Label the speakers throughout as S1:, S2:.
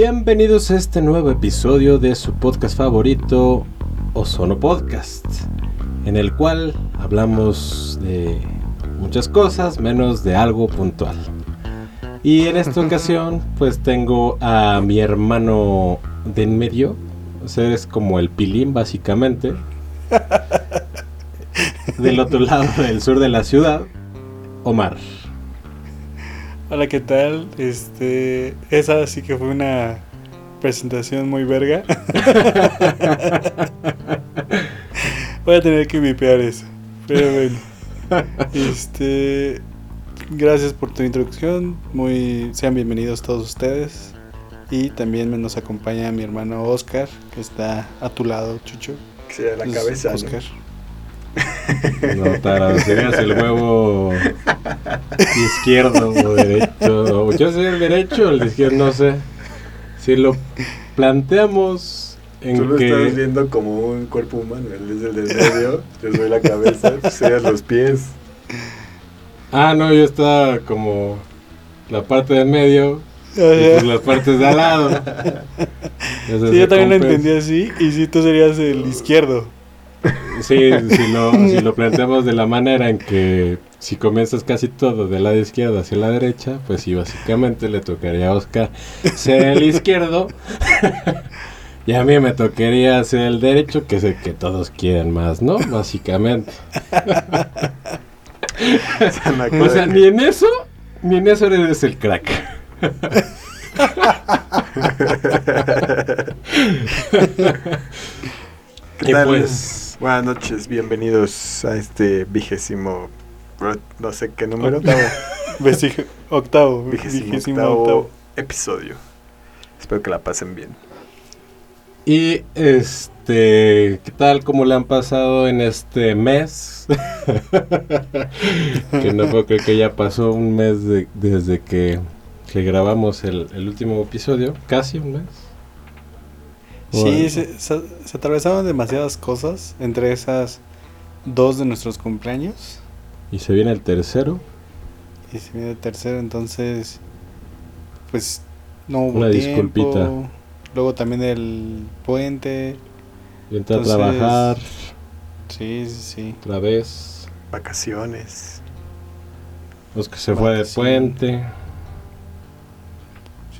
S1: Bienvenidos a este nuevo episodio de su podcast favorito, Ozono Podcast, en el cual hablamos de muchas cosas menos de algo puntual. Y en esta ocasión, pues tengo a mi hermano de en medio, o sea, es como el pilín básicamente, del otro lado del sur de la ciudad, Omar.
S2: Hola, ¿qué tal? Este, esa sí que fue una presentación muy verga. Voy a tener que vipear eso. Pero bueno. Este, gracias por tu introducción. Muy sean bienvenidos todos ustedes. Y también nos acompaña mi hermano Oscar, que está a tu lado, Chucho.
S3: Que sea la
S2: Entonces,
S3: cabeza.
S2: Oscar.
S1: No, Tara, serías el huevo izquierdo o derecho. Yo soy el derecho o el izquierdo, no sé. Si lo planteamos en
S3: Tú lo
S1: que...
S3: estás viendo como un cuerpo humano. Él es el del medio. yo soy la cabeza. Tú serías los pies.
S1: Ah, no, yo estaba como la parte del medio y pues las partes de al lado.
S2: Sí, yo también lo entendí así. Y sí, tú serías el izquierdo.
S1: Sí, si lo, si lo planteamos de la manera en que si comienzas casi todo del lado izquierdo hacia la derecha, pues sí, básicamente le tocaría a Oscar ser el izquierdo. y a mí me tocaría ser el derecho, que es el que todos quieren más, ¿no? Básicamente. O sea, ni en eso, ni en eso eres el crack.
S3: ¿Qué
S1: Y pues-
S3: Buenas noches. Bienvenidos a este vigésimo. No sé qué número.
S2: Octavo.
S3: Vigésimo,
S2: Vigésimo
S3: octavo
S2: octavo.
S3: episodio. Espero que la pasen bien.
S1: Y este, ¿qué tal? ¿Cómo le han pasado en este mes? que no puedo creer que ya pasó un mes de- desde que, que grabamos el, el último episodio, casi un mes.
S2: Sí, se, se- se atravesaron demasiadas cosas, entre esas dos de nuestros cumpleaños
S1: Y se viene el tercero.
S2: y se viene el tercero, entonces pues no hubo
S1: Una
S2: tiempo.
S1: disculpita.
S2: Luego también el puente.
S1: Y entré a trabajar
S2: Sí, sí, sí.
S1: otra vez.
S3: Vacaciones.
S1: Los que se fue de puente.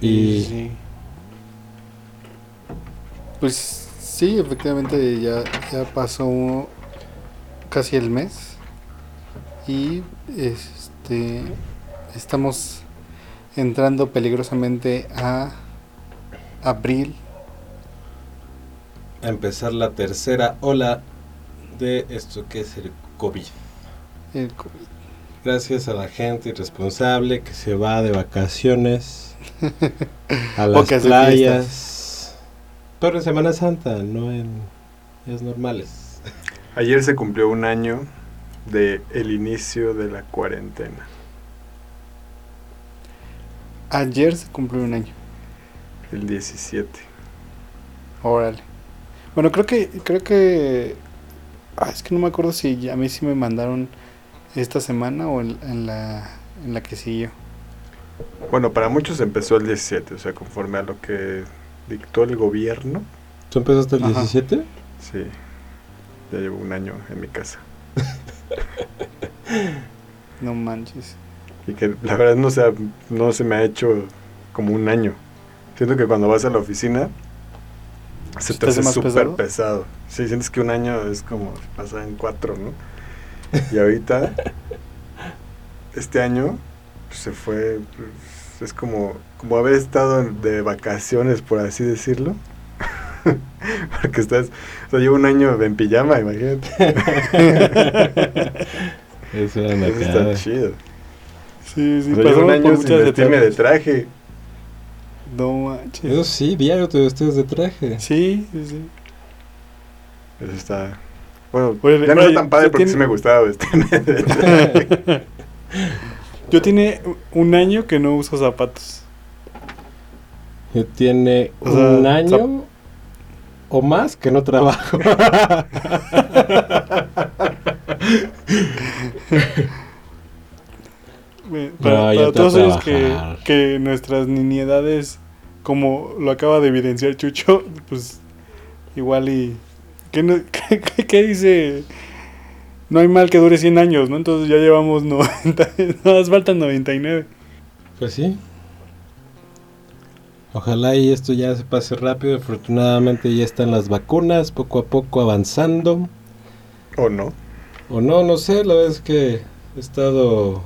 S2: Sí,
S1: Y-
S2: sí, sí. Pues sí, efectivamente ya, ya pasó casi el mes y este estamos entrando peligrosamente a abril.
S1: A empezar la tercera ola de esto que es el COVID.
S2: el COVID.
S1: Gracias a la gente irresponsable que se va de vacaciones a
S2: O
S1: las
S2: que
S1: playas. Pero en Semana Santa, no en días normales.
S3: Ayer se cumplió un año de el inicio de la cuarentena.
S2: Ayer se cumplió un año.
S3: El 17.
S2: Órale. Bueno, creo que creo que ah, es que no me acuerdo si a mí sí me mandaron esta semana o en, en la en la que siguió.
S3: Bueno, para muchos empezó el 17, o sea, conforme a lo que dictó el gobierno.
S1: ¿Tú empezaste el
S2: Ajá.
S1: 17?
S3: Sí, ya llevo un año en mi casa.
S2: No manches.
S3: Y que la verdad no se, ha- no se me ha hecho como un año. Siento que cuando vas a la oficina se
S2: ¿Se
S3: te hace súper
S2: pesado?
S3: pesado? Sí, sientes que un año es como pasa en cuatro, ¿no? Y ahorita, este año, pues, se fue, pues, es como, como haber estado en- de vacaciones, por así decirlo. Porque estás, o sea, llevo un año en pijama, imagínate.
S1: Eso era una
S3: Eso está chido.
S2: Sí, sí,
S3: O sea, llevo un año sin vestirme de traje.
S2: No manches.
S1: Eso sí, diario te vestías de traje.
S2: Sí, sí, sí.
S3: Eso está. Bueno,
S2: Oye,
S3: ya no
S2: oye,
S3: es tan padre
S2: ¿se
S3: porque
S2: tiene-
S3: sí me gustaba vestirme de traje.
S2: Yo tiene un año que no uso zapatos.
S1: Yo tiene
S2: O sea,
S1: un año o más que no trabajo.
S2: Bueno, Para, todos ellos que, nuestras niñedades como lo acaba de evidenciar Chucho, pues igual y... ¿Qué, no- qué- qué- qué dice? No hay mal que dure 100 años, ¿no? Entonces ya llevamos 90, nos faltan 99.
S1: Pues sí. Ojalá y esto ya se pase rápido. Afortunadamente ya están las vacunas, poco a poco avanzando.
S3: ¿O no?
S1: O no, no sé, la verdad es que he estado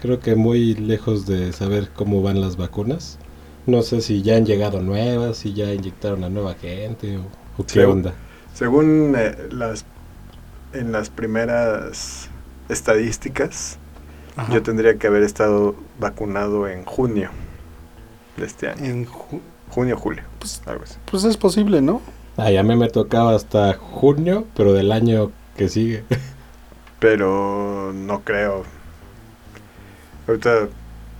S1: creo que muy lejos de saber cómo van las vacunas. No sé si ya han llegado nuevas, si ya inyectaron a nueva gente o, o qué
S3: Sí.
S1: onda.
S3: Según eh, las en las primeras estadísticas,
S2: Ajá.
S3: yo tendría que haber estado vacunado en junio de este año.
S2: En ju-
S3: Junio, julio,
S2: Pues-
S3: algo así.
S2: pues es posible, ¿no?
S1: Ay, a mí me tocaba hasta junio, pero del año que sigue.
S3: Pero no creo. Ahorita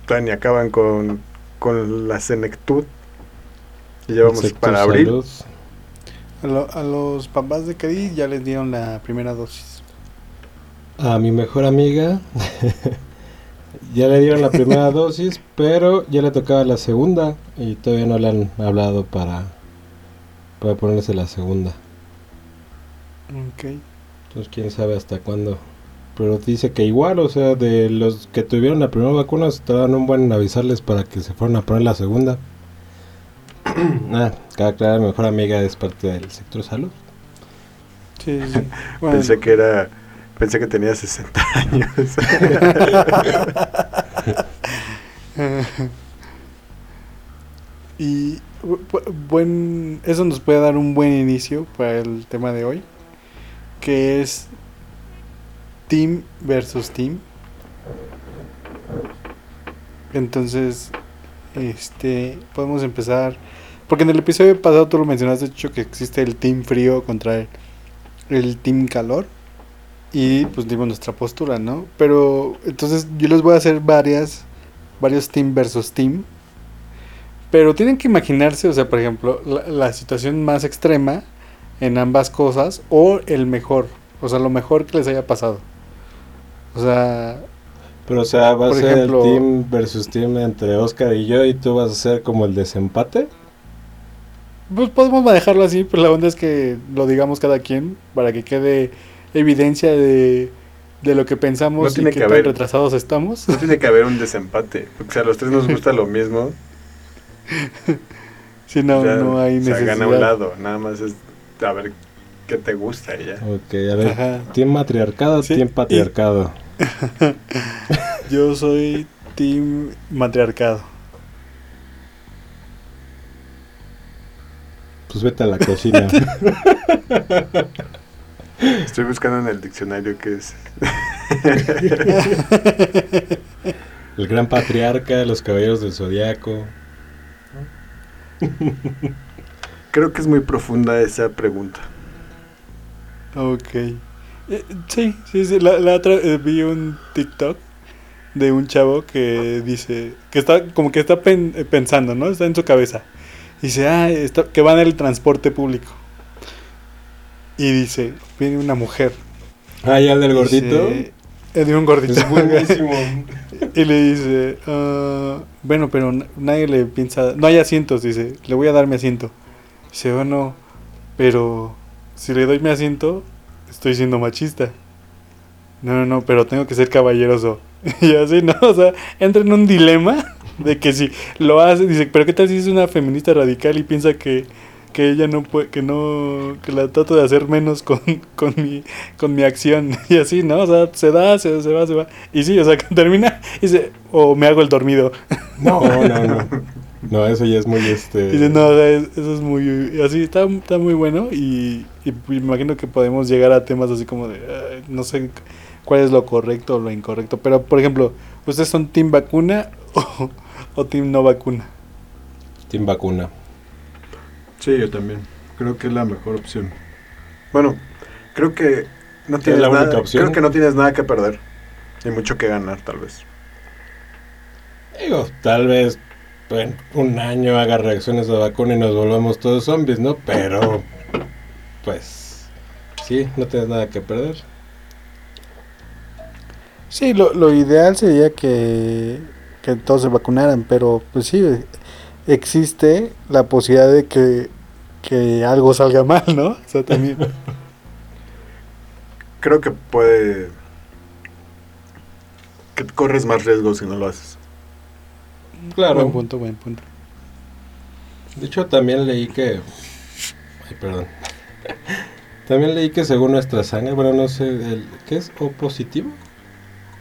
S3: todavía acaban con, con la senectud. Y ya vamos
S1: Sector
S3: para abril.
S1: salud.
S2: A, lo- a los papás de Cadiz ya les dieron la primera dosis.
S1: A mi mejor amiga ya le dieron la primera dosis, pero ya le tocaba la segunda y todavía no le han hablado para, para ponerse la segunda.
S2: Ok.
S1: Entonces quién sabe hasta cuándo. Pero dice que igual, o sea, de los que tuvieron la primera vacuna, estaban un buen en avisarles para que se fueran a poner la segunda. ah, cada aclarar, mi mejor amiga es parte del sector salud.
S2: Sí, sí. Bueno,
S3: Pensé que era. Pensé que tenía 60 años.
S2: y bu- bu- buen, eso nos puede dar un buen inicio para el tema de hoy, que es team versus team. Entonces, este, podemos empezar, porque en el episodio pasado tú lo mencionaste, Chucho, que existe el team frío contra el, el team calor. Y pues dimos nuestra postura, ¿no? Pero entonces yo les voy a hacer varias, varios team versus team. Pero tienen que imaginarse, o sea, por ejemplo, la, la situación más extrema en ambas cosas o el mejor, o sea, lo mejor que les haya pasado. O sea,
S1: Pero o sea, va a ser
S2: ejemplo-
S1: el team versus team entre Oscar y yo y tú vas a ser como el desempate.
S2: Pues podemos manejarlo así, pero la onda es que lo digamos cada quien para que quede evidencia de, de lo que pensamos
S3: No
S2: y qué
S3: que
S2: tan
S3: haber-
S2: retrasados estamos.
S3: No tiene que haber un desempate. Porque si a los tres nos gusta lo mismo,
S2: Si no,
S3: ya
S2: no hay
S3: se
S2: necesidad.
S3: gana un lado. Nada más es a ver qué te gusta y ya.
S1: Ok, a ver,
S2: Ajá.
S1: team matriarcado,
S2: Sí,
S1: team patriarcado.
S2: Yo soy team matriarcado.
S1: Pues vete a la cocina.
S3: Estoy buscando en el diccionario qué es.
S1: el gran patriarca, los caballeros del zodiaco.
S3: Creo que es muy profunda esa pregunta.
S2: Ok. Eh, sí, sí, sí. La, la otra eh, vi un TikTok de un chavo que dice que está como que está pen- eh, pensando, ¿no? Está en su cabeza. Dice, ah, está, que va en el transporte público. Y dice, viene una mujer.
S1: Ah, ya el del gordito.
S2: Dice, de un gordito.
S1: Es buenísimo.
S2: y le dice, "Ah, bueno, pero nadie le piensa, no hay asientos, dice, le voy a dar mi asiento. Dice, bueno, pero si le doy mi asiento, estoy siendo machista. No, no, no, pero tengo que ser caballeroso. y así, ¿no? O sea, entra en un dilema de que si lo hace, dice, pero ¿qué tal si es una feminista radical y piensa que, que ella no puede, que no, que la trato de hacer menos con, con, mi, con mi acción? Y así, ¿no? O sea, se da, se, se va, se va. Y sí, o sea, termina y dice, o me hago el dormido.
S1: No, no, no. No, eso ya es muy este.
S2: Dice, no, o sea, es- eso es muy, así, está, está muy bueno y, y me imagino que podemos llegar a temas así como de, "Ay, no sé cuál es lo correcto o lo incorrecto, pero por ejemplo, ¿ustedes son team vacuna o, o team no vacuna?
S1: Team vacuna.
S3: Sí, yo también. Creo que es la mejor opción. Bueno, creo que no
S1: Es
S3: tienes
S1: la única
S3: nada,
S1: opción.
S3: creo que no tienes nada que perder y mucho que ganar, tal vez.
S1: Digo, tal vez en un año haga reacciones a la vacuna y nos volvamos todos zombies, ¿no? Pero, pues, sí, no tienes nada que perder.
S2: Sí, lo, lo ideal sería que, que todos se vacunaran, pero pues sí, existe la posibilidad de que, que algo salga mal, ¿no? O sea, también.
S3: Creo que puede. que corres más riesgo si no lo haces.
S1: Claro.
S2: Buen punto, buen punto.
S1: De hecho, también leí que. Ay, perdón. También leí que según nuestra sangre, bueno, no sé, el, ¿qué es O positivo?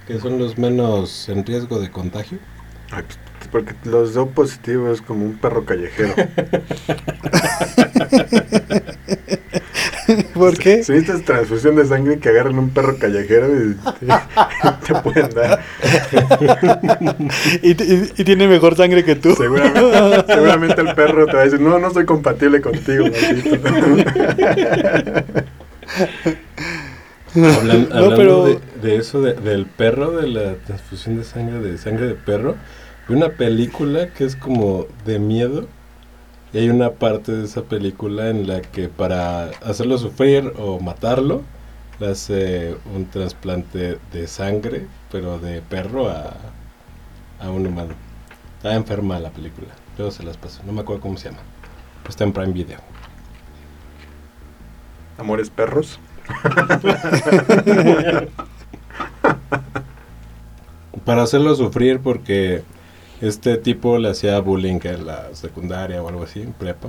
S1: Que son los menos en riesgo de contagio.
S3: Ay, pues, porque los dos positivos es como un perro callejero.
S2: ¿Por qué?
S3: Si necesitas transfusión de sangre que agarran un perro callejero y te, te pueden dar.
S2: y, y- y tiene mejor sangre que tú.
S3: Seguramente, seguramente el perro te va a decir, no, no soy compatible contigo, maldito.
S1: Hablan-
S2: No,
S1: hablando
S2: pero-
S1: de, de eso, de- del perro, de la transfusión de sangre, de sangre de perro, vi una película que es como de miedo. Y hay una parte de esa película en la que para hacerlo sufrir o matarlo, le hace un trasplante de sangre, pero de perro a, a un humano. Está enferma la película. Luego se las paso. No me acuerdo cómo se llama. Pero está en Prime Video.
S3: Amores perros.
S1: Para hacerlo sufrir porque este tipo le hacía bullying en la secundaria o algo así, en prepa.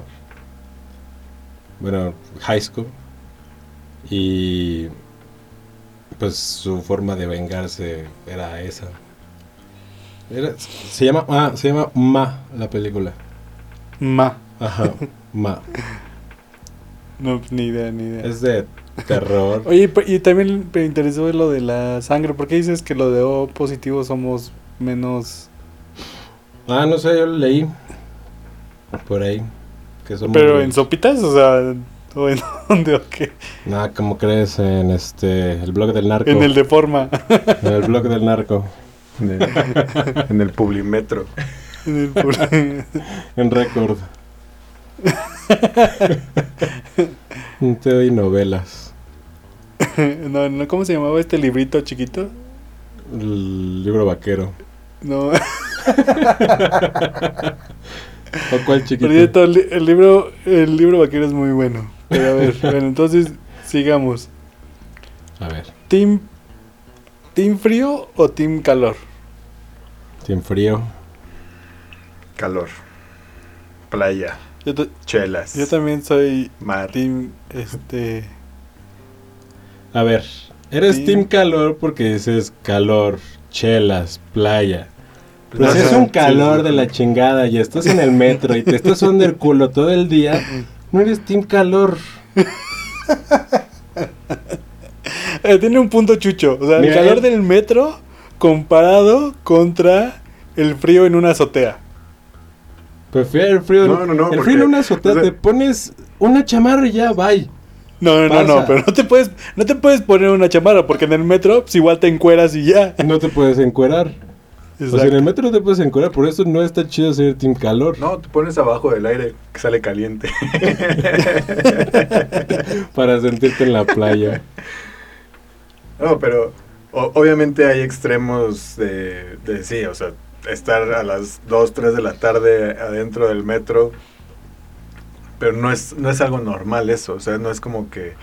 S1: Bueno, high school. Y pues su forma de vengarse era esa. Era- se llama ah, se llama Ma la película.
S2: Ma.
S1: Ajá, Ma.
S2: No, pues, ni idea, ni idea.
S1: Es de terror.
S2: Oye, y también me interesó lo de la sangre. ¿Por qué dices que lo de O positivo somos menos...
S1: Ah, no sé, yo lo leí por ahí que somos
S2: Pero en sopitas? O sea, ¿o en dónde o qué?
S1: Nada, como crees en este el blog del narco.
S2: En el de forma.
S1: En el blog del narco.
S3: En el, en el Publimetro.
S2: En el por-
S1: En récord. Te doy novelas.
S2: no, no, ¿cómo se llamaba este librito chiquito?
S1: El libro vaquero.
S2: No,
S1: ¿O cuál chiquito?
S2: el, li- el libro, el libro vaquero es muy bueno. Pero a ver, bueno, entonces sigamos.
S1: A ver,
S2: ¿Team, ¿Team frío o team calor?
S1: Team Frío.
S3: Calor. Playa.
S2: Yo,
S3: Chelas.
S2: yo también soy
S3: Mar.
S2: team, este...
S1: A ver, eres
S2: Sí.
S1: Team Calor porque dices calor, chelas, playa. Si
S3: Ajá,
S1: es un calor
S3: sí.
S1: de la chingada y estás en el metro y te estás sudando el culo todo el día, no eres Team Calor.
S2: Eh, tiene un punto chucho. O sea,
S1: Mira,
S2: el calor
S1: él-
S2: del metro comparado contra el frío en una azotea.
S1: Prefiero el frío.
S3: No, no, no,
S1: El frío en una azotea,
S3: o sea-
S1: te pones una chamarra y ya, bye.
S2: No, no, no,
S1: Pasa.
S2: no, pero no te puedes, no te puedes poner una chamarra porque en el metro pues, igual te encueras y ya.
S1: No te puedes encuerar. O sea, en el metro no te puedes encuerar, por eso no está chido ser Team Calor.
S3: No, te pones abajo del aire que sale caliente.
S1: Para sentirte en la playa.
S3: No, pero o- obviamente hay extremos de, de sí, o sea, estar a las 2, 3 de la tarde adentro del metro, pero no es, no es algo normal eso, o sea, no es como que,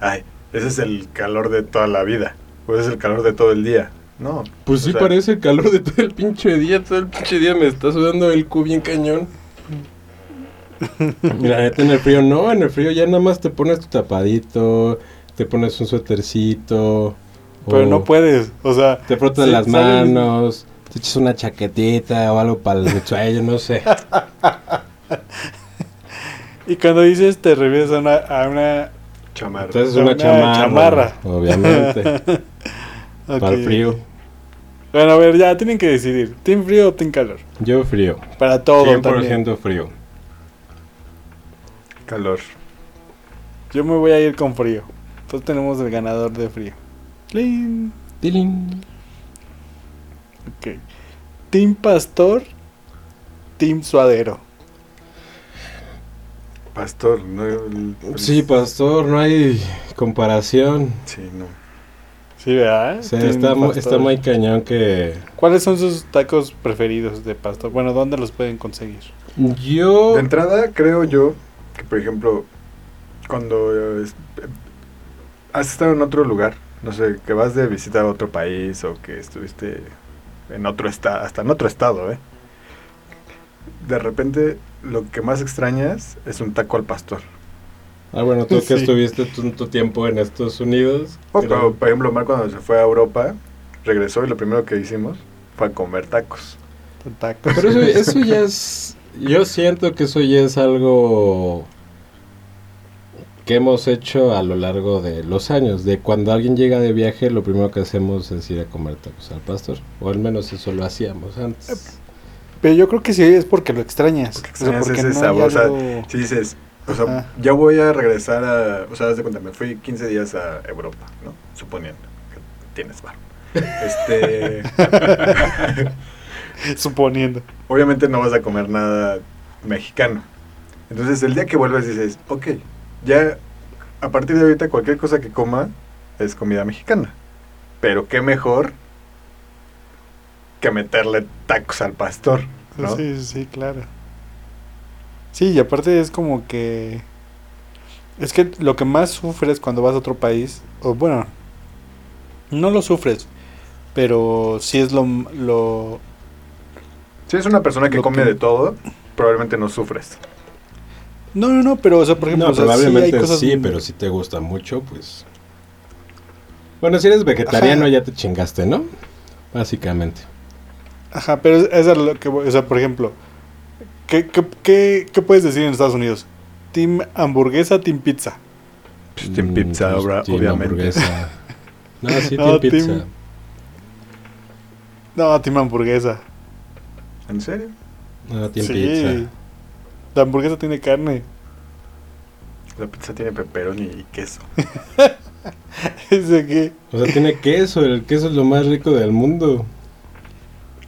S3: ay, ese es el calor de toda la vida, o ese es el calor de todo el día, no.
S1: Pues
S3: o
S1: sí
S3: sea,
S1: parece el calor de todo el pinche día. Todo el pinche día me está sudando el cu bien cañón. Y la neta en el frío no, en el frío ya nada más te pones tu tapadito, te pones un suétercito.
S2: Pero no puedes, o sea,
S1: Te frotas
S2: sí,
S1: las manos, te echas una chaquetita o algo para el cuello, no sé.
S2: Y cuando dices te refieres a una, a una
S3: chamarra.
S1: Entonces
S2: Una
S1: una chamarra.
S2: chamarra.
S1: Obviamente. para el frío.
S2: Bueno, a ver, ya tienen que decidir, team frío o team calor.
S1: Yo frío.
S2: Para todo
S1: 100%
S2: también.
S1: frío.
S3: Calor.
S2: Yo me voy a ir con frío. Entonces tenemos el ganador de frío. ¡Cling!
S1: Tilín.
S2: Ok. Team pastor, team suadero.
S3: Pastor, no, el-
S1: Sí, pastor, no hay comparación.
S3: Sí, no.
S2: Sí, ¿verdad?
S1: O sea, está, mu- está muy cañón que...
S2: ¿Cuáles son sus tacos preferidos de pastor? Bueno, ¿dónde los pueden conseguir?
S1: Yo...
S3: De entrada, creo yo que, por ejemplo, cuando eh, has estado en otro lugar, no sé, que vas de visita a otro país o que estuviste en otro estado, hasta en otro estado, ¿eh? De repente, lo que más extrañas es un taco al pastor.
S1: Ah, bueno, tú que estuviste tanto tiempo en Estados Unidos.
S3: O,
S1: creo-
S3: pero, por ejemplo, Mar cuando se fue a Europa, regresó y lo primero que hicimos fue a comer tacos.
S2: Tacos.
S1: Pero eso, eso ya es. Yo siento que eso ya es algo que hemos hecho a lo largo de los años. De cuando alguien llega de viaje, lo primero que hacemos es ir a comer tacos al pastor. O al menos eso lo hacíamos antes.
S2: Pero yo creo que sí es porque lo extrañas.
S3: Porque
S2: O sea,
S3: extrañas
S2: porque
S3: ese
S2: no
S3: sabor, o sea,
S2: algo-
S3: Si dices, o sea,
S2: Ajá.
S3: ya voy a regresar a. O sea, haz de cuenta, me fui 15 días a Europa, ¿no? Suponiendo que tienes bar. Este.
S2: Suponiendo.
S3: obviamente no vas a comer nada mexicano. Entonces, el día que vuelves dices, ok, ya a partir de ahorita cualquier cosa que coma es comida mexicana. Pero qué mejor que meterle tacos al pastor, ¿no?
S2: Sí, sí, claro. Sí, y aparte es como que... Es que lo que más sufres cuando vas a otro país, o bueno, no lo sufres, pero sí es lo... lo
S3: Si es una persona que come
S2: que-
S3: de todo, probablemente no sufres.
S2: no, no, no, pero o sea, por ejemplo,
S1: no,
S2: o sea, sí hay
S1: probablemente
S2: cosas
S1: sí, pero si te gusta mucho, pues. Bueno, si eres vegetariano,
S2: Ajá.
S1: ya te chingaste, ¿no? Básicamente.
S2: Ajá, pero es, es lo que voy, o sea, por ejemplo, ¿qué, qué, qué, qué puedes decir en Estados Unidos? ¿Team hamburguesa, team pizza?
S3: Pues, team
S1: Mm,
S3: pizza,
S1: pues,
S3: obra-
S1: team
S3: obviamente.
S1: hamburguesa. No, sí,
S2: No,
S1: team pizza.
S2: team- No, team hamburguesa.
S3: ¿En serio?
S1: No, team
S2: sí,
S1: pizza.
S2: la hamburguesa tiene carne.
S3: La pizza tiene pepperoni y queso.
S2: Ese que-
S1: O sea, tiene queso. El queso es lo más rico del mundo.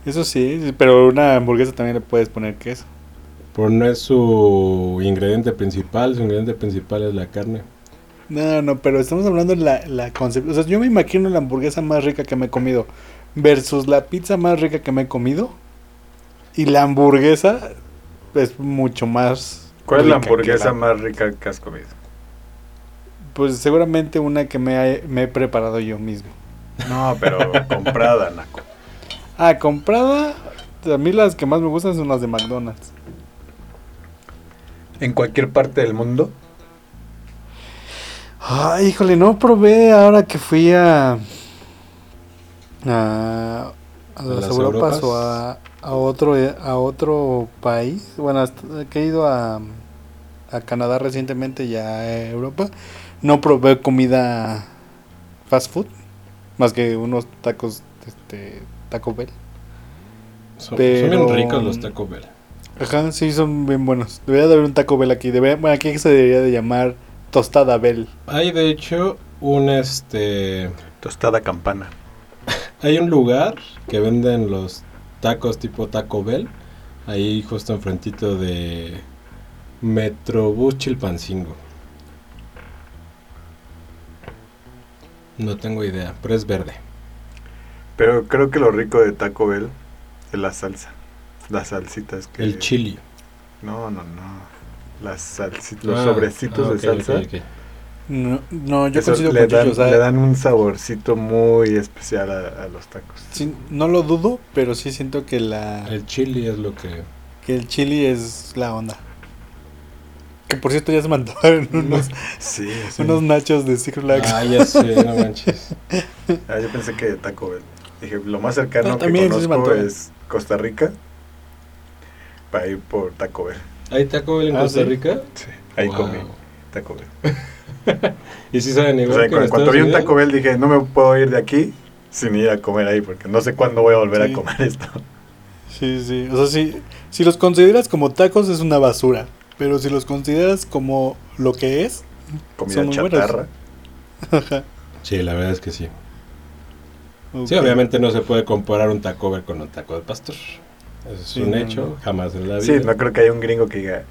S2: Eso sí, pero una hamburguesa también le puedes poner queso.
S1: Pero no es su ingrediente principal. Su ingrediente principal es la carne.
S2: No, no, pero estamos hablando de la, la concepción. O sea, yo me imagino la hamburguesa más rica que me he comido versus la pizza más rica que me he comido. Y la hamburguesa es mucho más.
S3: ¿Cuál es la hamburguesa
S2: la-
S3: más rica que has comido?
S2: Pues seguramente una que me, he- me he preparado yo mismo.
S3: No, pero comprada, Naco.
S2: Ah, comprada. A mí las que más me gustan son las de McDonald's.
S3: ¿En cualquier parte del mundo?
S2: Ay, híjole, no probé ahora que fui a. a, a las,
S1: las
S2: Europas
S1: Europas?
S2: o a, a otro a otro país. Bueno, hasta que he ido a, a Canadá recientemente y a Europa. No probé comida fast food. Más que unos tacos, este, Taco Bell.
S1: Son, bien ricos los Taco Bell.
S2: Ajá, sí, son bien buenos. Debería de haber un Taco Bell aquí. Debería, bueno, aquí se debería de llamar Tostada Bell.
S1: Hay de hecho un este.
S3: Tostada campana.
S1: Hay un lugar que venden los tacos tipo Taco Bell. Ahí justo enfrentito de Metrobús Chilpancingo. No tengo idea, pero es verde.
S3: Pero creo que lo rico de Taco Bell es la salsa. Las salsitas que...
S1: El chili.
S3: No, no, no. Las salsitas, los
S1: Ah,
S3: sobrecitos
S1: ah,
S3: de salsa.
S1: ok, ok.
S2: No, no yo coincido
S3: le, dan,
S2: o sea,
S3: le dan un saborcito muy especial a, a los tacos.
S2: sí, no lo dudo, pero sí siento que la
S1: El chili es lo que.
S2: que el chili es la onda. Que por cierto ya se me antojaron unos,
S3: Sí,
S2: unos nachos de Six Flags.
S1: Ah, ya sé, no manches.
S3: Ah, yo pensé que Taco Bell. Dije, lo más cercano
S2: No,
S3: que conozco es Costa Rica. Para ir por Taco Bell.
S1: ¿Hay Taco Bell en
S2: Ah,
S1: Costa
S2: ¿sí?
S1: Rica?
S3: Sí, ahí
S1: Wow.
S3: comí Taco Bell.
S1: ¿Y si saben
S3: O
S1: igual
S3: sea,
S1: que en
S3: cuando, vi un? Taco Bell dije, no me puedo ir de aquí sin ir a comer ahí porque no sé cuándo voy a volver
S2: Sí.
S3: a comer esto.
S2: Sí, sí. O sea, si, si los consideras como tacos es una basura. Pero si los consideras como lo que es,
S3: Comida
S2: Son
S3: chatarra.
S2: ajá.
S1: Sí, la verdad es que sí. Sí, obviamente no se puede comparar un Taco Bell con un taco de pastor. Eso es
S2: Sí,
S1: un
S2: no,
S1: hecho,
S2: no.
S1: jamás en la
S3: Sí,
S1: vida.
S3: no creo que haya un gringo que diga,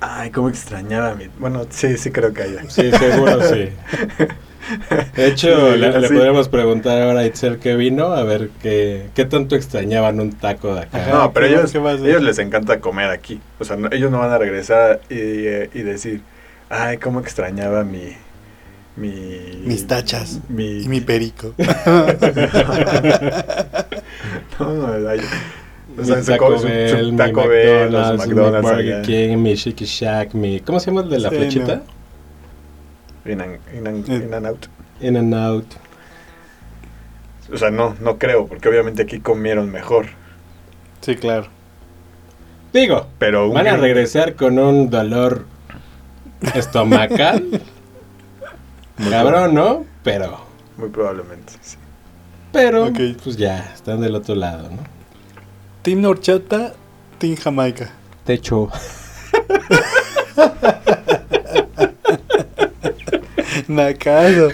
S3: ay, cómo extrañaba mi... Bueno, sí, sí creo que haya.
S1: Sí, seguro sí. De hecho,
S3: Sí,
S1: le, le podríamos preguntar ahora a Itzel que vino, a ver qué, qué tanto extrañaban un taco de acá.
S3: No, pero
S2: ¿qué-
S3: ellos, ellos les encanta comer aquí. O sea, no- ellos no van a regresar y, eh, y decir, ay, cómo extrañaba mi... mi
S2: Mis tachas.
S3: Mi,
S2: Y mi perico.
S3: no, no, ay, o
S1: Mi
S3: sea, se
S1: Taco
S3: come su- su
S1: Bell, mi
S3: Taco Bell, los
S1: McDonald's, mi
S3: McDonald's
S1: Burger
S3: allá.
S1: King, mi Shake Shack, mi... ¿Cómo se llama el de la
S2: Sí,
S1: flechita?
S3: In and, in and-
S2: Eh.
S3: in and out.
S1: In and Out.
S3: O sea, no, no creo, porque obviamente aquí comieron mejor.
S2: Sí, claro.
S1: Digo,
S3: Pero
S1: van a regresar con un dolor estomacal. Cabrón, ¿no? Pero,
S3: Muy probablemente, sí.
S1: pero,
S2: Ok.
S1: pues ya, están del otro lado, ¿no?
S2: Team Horchata, Team Jamaica.
S1: Techo.
S2: Nacazo.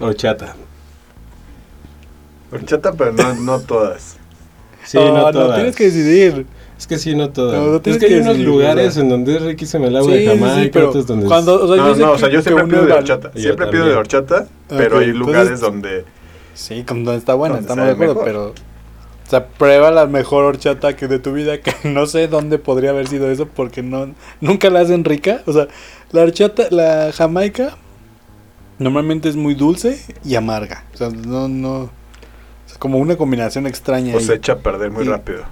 S1: Horchata.
S3: Horchata, pero no, no todas.
S1: Sí,
S2: Oh,
S1: no todas.
S2: tienes que decidir.
S1: Es que sí, no
S2: no
S1: es que hay unos lugares en donde es riquísimo el agua
S2: Sí,
S1: de
S2: sí, sí,
S1: Jamaica,
S2: pero
S1: otros donde es-
S2: cuando, o sea,
S3: No,
S2: yo sé
S3: no, o sea, yo siempre
S2: uno
S3: pido de horchata.
S1: Yo
S3: Siempre pido de horchata, pero hay lugares
S2: entonces-
S3: donde...
S2: Sí, cuando está buena,
S3: Donde
S2: estamos de acuerdo,
S3: mejor.
S2: pero... O sea, prueba la mejor horchata que de tu vida, que no sé dónde podría haber sido eso, porque no nunca la hacen rica. O sea, la horchata, la jamaica, normalmente es muy dulce y amarga. O sea, no, no... O sea, como una combinación extraña.
S3: O
S2: ahí.
S3: se echa a perder muy
S2: Y-
S3: rápido.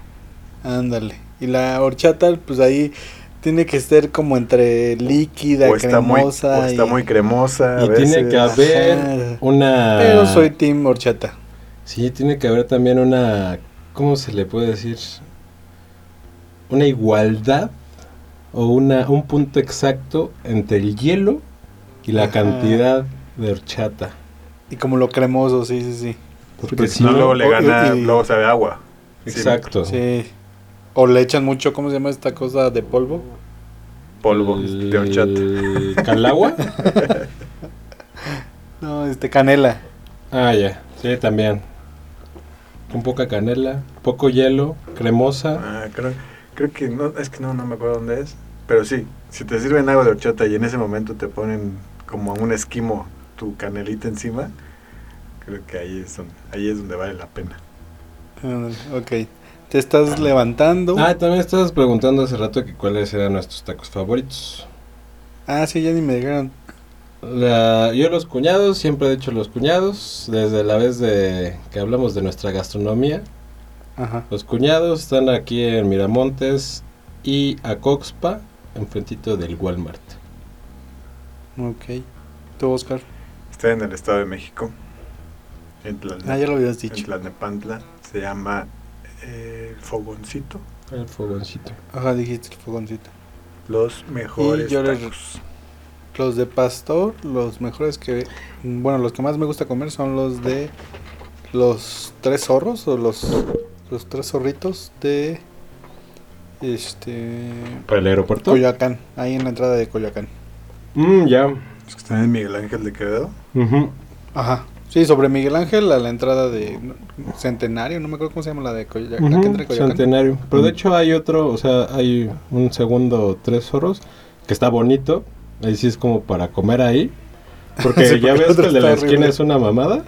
S2: Ándale. Y la horchata, pues ahí tiene que ser como entre líquida,
S3: O está, muy,
S2: cremosa.
S3: o está
S2: y-
S3: muy cremosa. a
S1: Y tiene que haber
S2: Ajá.
S1: una...
S2: Pero soy team horchata.
S1: Sí, tiene que haber también una... ¿Cómo se le puede decir? Una igualdad o una, un punto exacto entre el hielo y la
S2: Ajá.
S1: cantidad de horchata.
S2: Y como lo cremoso, sí, sí, sí.
S1: Porque
S3: Porque
S1: si
S3: no,
S1: no...
S3: luego le gana,
S2: y-
S3: luego sabe agua. Sí,
S1: Exacto.
S2: Sí. O le echan mucho, ¿cómo se llama esta cosa de polvo?
S3: polvo de horchata.
S1: El calagua.
S2: No, este, canela.
S1: ah, ya. Sí, también. Con poca canela, poco hielo, cremosa.
S3: Ah, creo, creo que no, es que no, no me acuerdo dónde es. Pero sí, si te sirven agua de horchata y en ese momento te ponen como un esquimo tu canelita encima, creo que ahí es donde, ahí es donde vale la pena.
S2: Ok. Te estás levantando.
S1: Ah, también estabas preguntando hace rato que cuáles eran nuestros tacos favoritos.
S2: Ah, sí, ya ni me dijeron.
S1: La- yo los cuñados, siempre he dicho los cuñados, desde la vez de que hablamos de nuestra gastronomía.
S2: Ajá.
S1: Los cuñados están aquí en Miramontes y Acoxpa, enfrentito del Walmart.
S2: Ok. ¿Tú, Oscar?
S3: Está en el Estado de México. En, Tlalne-
S2: Ah, ya lo habías
S3: en
S2: dicho.
S3: Tlalnepantla. Se llama eh, Fogoncito.
S1: El fogoncito.
S2: Ajá, dijiste el fogoncito.
S3: Los mejores
S2: yo les-
S3: tacos.
S2: Los de pastor, los mejores que... Bueno, los que más me gusta comer son los de... Los tres zorros o los... Los tres zorritos de... Este...
S1: ¿Para el aeropuerto?
S2: Coyoacán. Ahí en la entrada de Coyoacán.
S1: Mm, ya.
S3: Los que están en Miguel Ángel de Quevedo.
S2: Ajá. Sí, sobre Miguel Ángel a la entrada de Centenario, no me acuerdo cómo se llama la de la que entra Coyoacán.
S1: Centenario. Pero de hecho hay otro, o sea, hay un segundo tres zorros que está bonito. Ahí sí es como para comer ahí. Porque
S2: Sí,
S1: ya
S2: porque
S1: ves que el de la esquina es una mamada.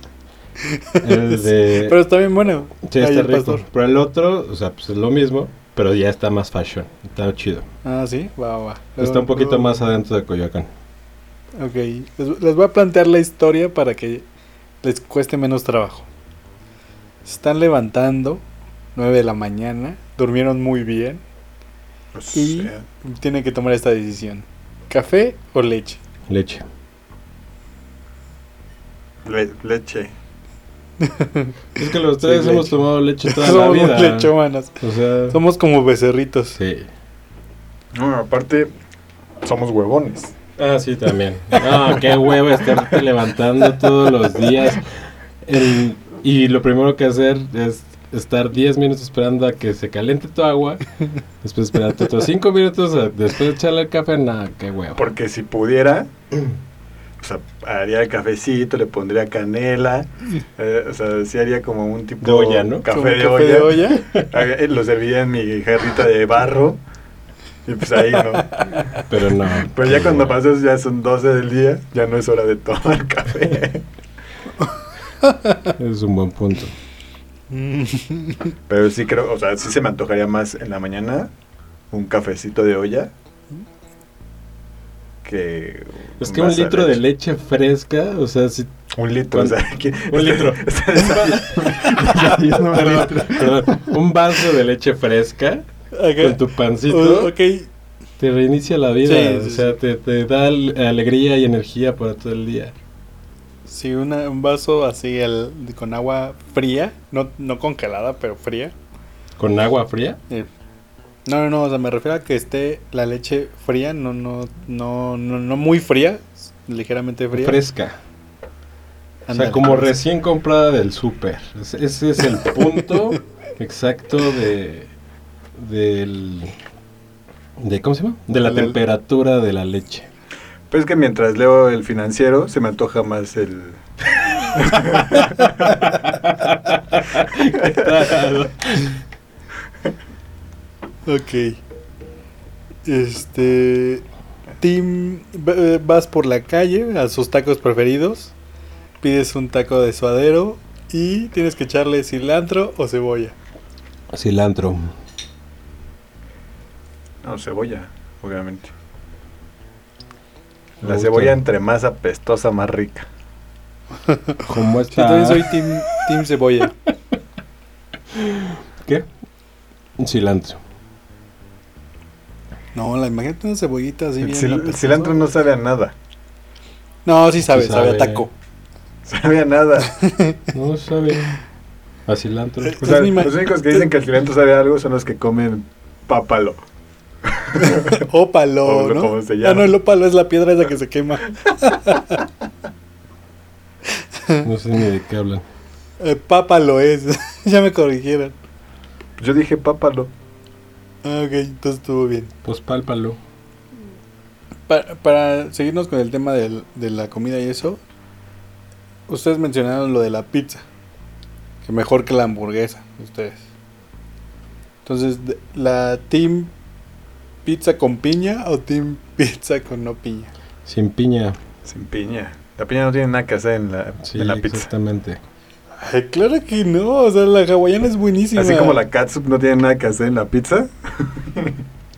S1: El de...
S2: Pero está bien bueno.
S1: sí, está rico.
S2: pastor.
S1: Pero el otro, o sea, pues es lo mismo, pero ya está más fashion. Está chido.
S2: Ah, sí, va, va.
S1: Está un poquito
S2: Luego-
S1: más adentro de Coyoacán.
S2: Ok, les, les voy a plantear la historia para que les cueste menos trabajo. Se están levantando, 9 de la mañana, durmieron muy bien
S3: Pues,
S2: y
S3: eh,
S2: tienen que tomar esta decisión. ¿Café o leche?
S1: Leche.
S3: le- leche.
S1: Es que los tres
S2: Sí,
S1: hemos
S2: leche.
S1: tomado leche toda la
S2: Somos
S1: vida.
S2: lechomanas.
S1: O sea,
S2: Somos como becerritos.
S1: sí.
S3: No, aparte, somos huevones.
S1: Ah, sí, también. No, qué huevo estarte levantando todos los días. El- y lo primero que hacer es estar 10 minutos esperando a que se caliente tu agua. Después esperarte otros 5 minutos. a- después echarle el café. No, qué huevo.
S3: Porque si pudiera, o sea, haría el cafecito, le pondría canela. eh, o sea, sí haría como un tipo
S1: De olla, ¿no?
S3: Café, de,
S2: café
S3: olla.
S2: de olla.
S3: Eh, Lo serviría en mi jarrita de barro. Y pues ahí no.
S1: Pero no.
S3: Pero ya cuando pasas ya son 12 del día, ya no es hora de tomar café.
S1: Es un buen punto.
S3: Pero sí creo, o sea, sí se me antojaría más en la mañana un cafecito de olla que...
S1: Es que un litro de leche fresca, o sea, si
S3: Un litro, o sea, que-
S1: Un litro. Perdón, perdón. un vaso de leche fresca
S2: Ok.
S1: con tu pancito
S2: O- ok.
S1: te reinicia la vida,
S2: Sí, sí,
S1: o sea,
S2: sí.
S1: te, te da al- alegría y energía para todo el día.
S2: Sí, una- un vaso así el, con agua fría, no, no congelada, pero fría.
S1: Con agua fría.
S2: Eh, No, no, no, o sea, me refiero a que esté la leche fría, no, no, no, no, no muy fría, ligeramente fría.
S1: Fresca. O
S2: Ándale,
S1: sea, como recién comprada del súper. Ese es el punto exacto de del de ¿cómo se llama? De la temperatura de la leche.
S3: Pues es que mientras leo el financiero se me antoja más el...
S2: Ok. Este. Tim, v- vas por la calle a sus tacos preferidos. Pides un taco de suadero y tienes que echarle cilantro o cebolla.
S1: Cilantro.
S3: No, cebolla, obviamente.
S1: Me
S3: La
S1: gusta.
S3: cebolla entre más apestosa, más rica.
S2: También soy team, team cebolla.
S1: ¿Qué? Cilantro.
S2: No, la imagínate una cebollita así
S3: El,
S2: bien.
S3: cil- el
S2: apestosa.
S3: cilantro no sabe a nada.
S2: No, sí sabe,
S1: Sí
S2: sabe, a taco.
S3: Sabe a nada.
S1: No sabe. A cilantro.
S3: O sea, los únicos que dicen que el cilantro sabe a algo son los que comen pápalo.
S2: Ópalo, ¿no?
S3: como se
S2: Ah,
S3: llama.
S2: no, el ópalo es la piedra esa que se quema.
S1: No sé ni de qué hablan.
S2: Eh, pápalo es. ya me corrigieron.
S3: Yo dije pápalo.
S2: Ah, ok, entonces estuvo bien.
S1: Pues pálpalo.
S2: Pa- para seguirnos con el tema del- de la comida y eso, ustedes mencionaron lo de la pizza, que mejor que la hamburguesa, ustedes. Entonces, de- ¿la team pizza con piña o team pizza con no piña?
S1: Sin piña.
S3: Sin piña. La piña no tiene nada que hacer en la,
S1: Sí,
S3: en la pizza.
S1: exactamente.
S2: Ay, claro que no, o sea, la hawaiana es buenísima.
S3: Así como la catsup no tiene nada que hacer en la pizza.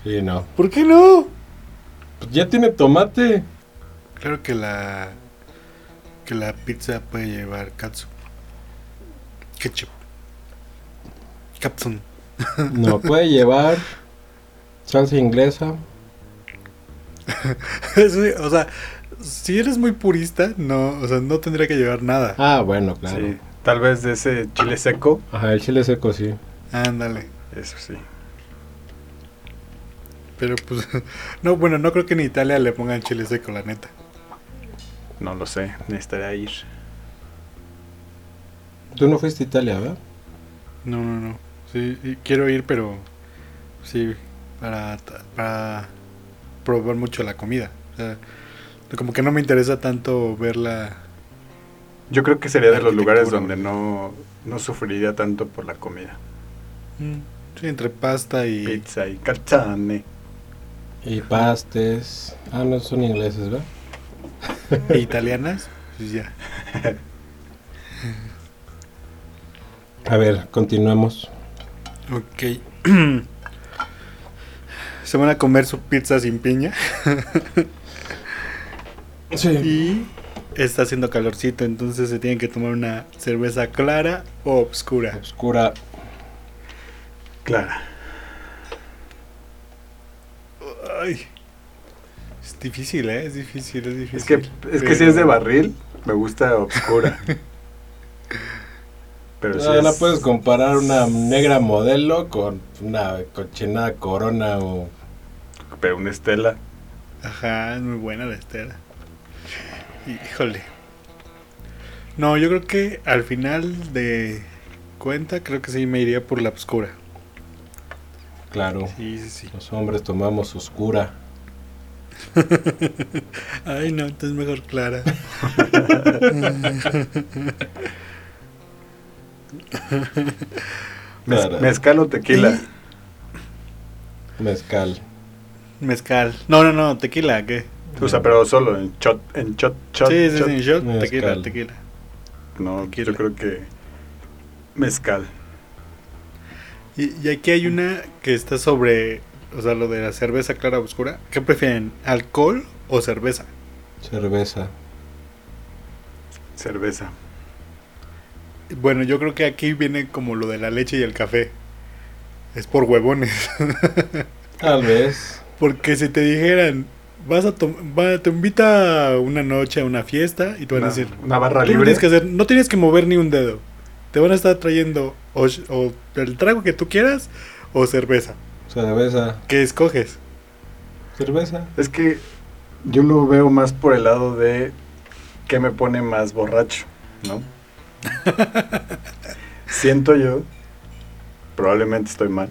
S1: Sí, no.
S2: ¿Por qué no?
S1: Pues ya tiene tomate.
S2: Claro que la que la pizza puede llevar katsu. Ketchup. Capsun.
S1: No, puede llevar salsa inglesa.
S2: Sí, o sea, si eres muy purista, no, o sea, no tendría que llevar nada.
S1: Ah, bueno, claro.
S3: Sí. Tal vez de ese chile seco.
S1: Ajá, el chile seco, sí.
S2: Ándale.
S3: Eso sí.
S2: Pero pues, no, bueno, no creo que en Italia le pongan chile seco, la neta.
S3: No lo sé. Necesitaría ir.
S1: Tú no fuiste a Italia, ¿verdad?
S2: No, no, no. Sí, quiero ir, pero sí, para, para probar mucho la comida. O sea, como que no me interesa tanto verla.
S3: Yo creo que sería de los lugares donde no, no sufriría tanto por la comida.
S2: Mm, Sí, entre pasta y...
S3: Pizza y calzane.
S1: Y pastes. Ah, no, son ingleses, ¿verdad?
S2: e italianas, pues ya.
S1: A ver, continuemos.
S2: Ok. Se van a comer su pizza sin piña.
S1: Sí.
S2: Y está haciendo calorcito, entonces se tienen que tomar una cerveza clara o obscura.
S1: Oscura.
S3: Clara.
S2: Ay. Es difícil, ¿eh? Es difícil, es difícil.
S3: Es que, es que si es de barril, me gusta oscura. Pero si
S1: no
S3: es-
S1: puedes comparar una negra modelo con una cochinada corona o...
S3: Pero una estela.
S2: Ajá, es muy buena la estera. Híjole. No, yo creo que al final de cuenta, creo que sí me iría por la oscura.
S1: Claro,
S2: Sí, sí, sí.
S1: los hombres tomamos oscura.
S2: Ay, no, entonces mejor Clara.
S3: mezcal o tequila.
S1: Mezcal.
S2: Mezcal. No, no, no, tequila, ¿qué?
S3: O sea, pero solo en shot, en shot, shot.
S2: sí, sí,
S3: shot.
S2: sí, shot,
S1: Mezcal.
S2: tequila, tequila.
S3: No,
S2: Tequila.
S3: yo creo que mezcal.
S2: Y, y aquí hay una que está sobre, o sea, lo de la cerveza clara oscura. ¿Qué prefieren, alcohol o cerveza?
S1: Cerveza.
S3: Cerveza.
S2: Bueno, yo creo que aquí viene como lo de la leche y el café. Es por huevones.
S1: Tal vez.
S2: Porque si te dijeran, vas a va, te invita a una noche a una fiesta y te van
S3: Una,
S2: a decir,
S3: una barra
S2: "Tú no
S3: libre.
S2: tienes que hacer, no tienes que mover ni un dedo. Te van a estar trayendo o el trago que tú quieras o cerveza.
S1: Cerveza.
S2: ¿Qué escoges?
S1: Cerveza.
S3: Es que yo lo veo más por el lado de que me pone más borracho, ¿no? Siento yo, probablemente estoy mal,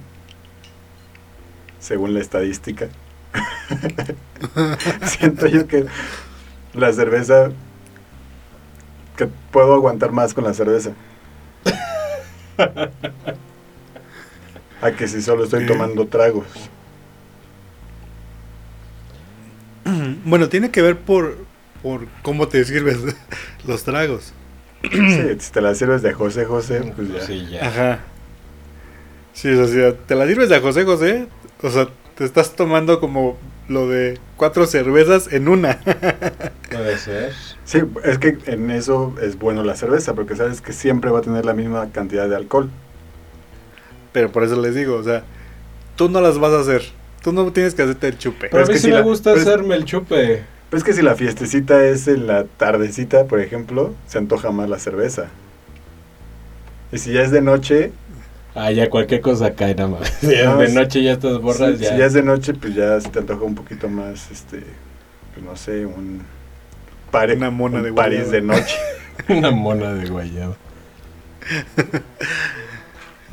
S3: según la estadística. Siento yo que la cerveza, que puedo aguantar más con la cerveza. A que si solo estoy tomando tragos.
S2: Bueno, tiene que ver por, por cómo te sirves los tragos.
S3: Sí, si te la sirves de José José, pues ya.
S1: Sí, ya.
S2: Ajá. Sí, o sea, te la sirves de José José, o sea, te estás tomando como lo de cuatro cervezas en una.
S1: Puede ser.
S3: Sí, es que en eso es bueno la cerveza, porque sabes que siempre va a tener la misma cantidad de alcohol.
S2: Pero por eso les digo, o sea, tú no las vas a hacer. Tú no tienes que hacerte el chupe.
S1: Pero a mí
S3: que
S1: sí
S3: si
S1: me
S3: la-
S1: gusta
S3: es-
S1: hacerme el chupe.
S3: Pero es que si la fiestecita es en la tardecita, por ejemplo, se antoja más la cerveza. Y si ya es de noche,
S1: Ah, ya cualquier cosa cae nada más. Si es de
S3: es-
S1: noche ya estás borras,
S3: si,
S1: ya.
S3: si ya es de noche, pues ya se te antoja un poquito más, este, pues no sé, un, pare-
S2: Una mona
S3: un
S2: de
S3: París
S2: guayaba.
S3: de noche.
S1: Una mona de guayaba.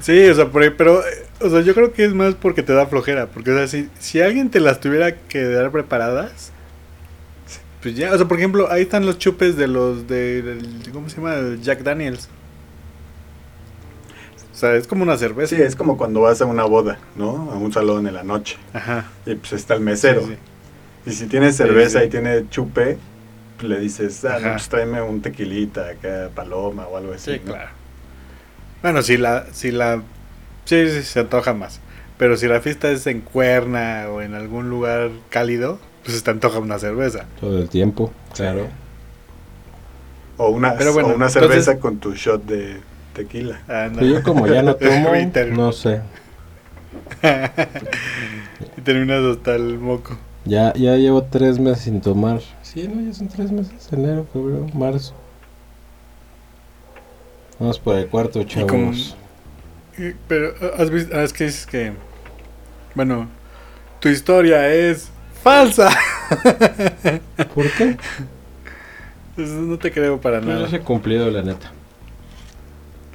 S2: Sí, o sea, por ahí- pero, o sea, yo creo que es más porque te da flojera. Porque, o sea, si, si alguien te las tuviera que dar preparadas, pues ya, o sea, por ejemplo, ahí están los chupes de los de, ¿cómo se llama? Jack Daniels. O sea, es como una cerveza.
S3: Sí, es como cuando vas a una boda, ¿no? A un salón en la noche.
S2: Ajá.
S3: Y pues está el mesero.
S2: Sí, sí.
S3: Y si tiene cerveza
S2: sí.
S3: y tiene chupe, pues le dices, ah, no, pues tráeme un tequilita acá, paloma o algo así.
S2: Sí,
S3: ¿no?
S2: claro. Bueno, si la, si la, sí, sí, se antoja más. Pero si la fiesta es en Cuerna o en algún lugar cálido, pues se te antoja una cerveza.
S1: Todo el tiempo, claro.
S3: O una,
S2: Pero bueno,
S3: o una
S2: entonces-
S3: cerveza con tu shot de tequila.
S2: Ah, no.
S1: Pero yo como ya no tomo, no sé.
S2: y terminas hasta el moco.
S1: Ya, ya llevo tres meses sin tomar. Sí, no, ya son tres meses. Enero, febrero, marzo. Vamos por el cuarto, chavos.
S2: Pero, ¿has visto? Ah, es que es que, bueno, tu historia es falsa.
S1: ¿Por qué?
S2: Pues no te creo para
S1: Pues
S2: nada.
S1: sí he cumplido, la neta.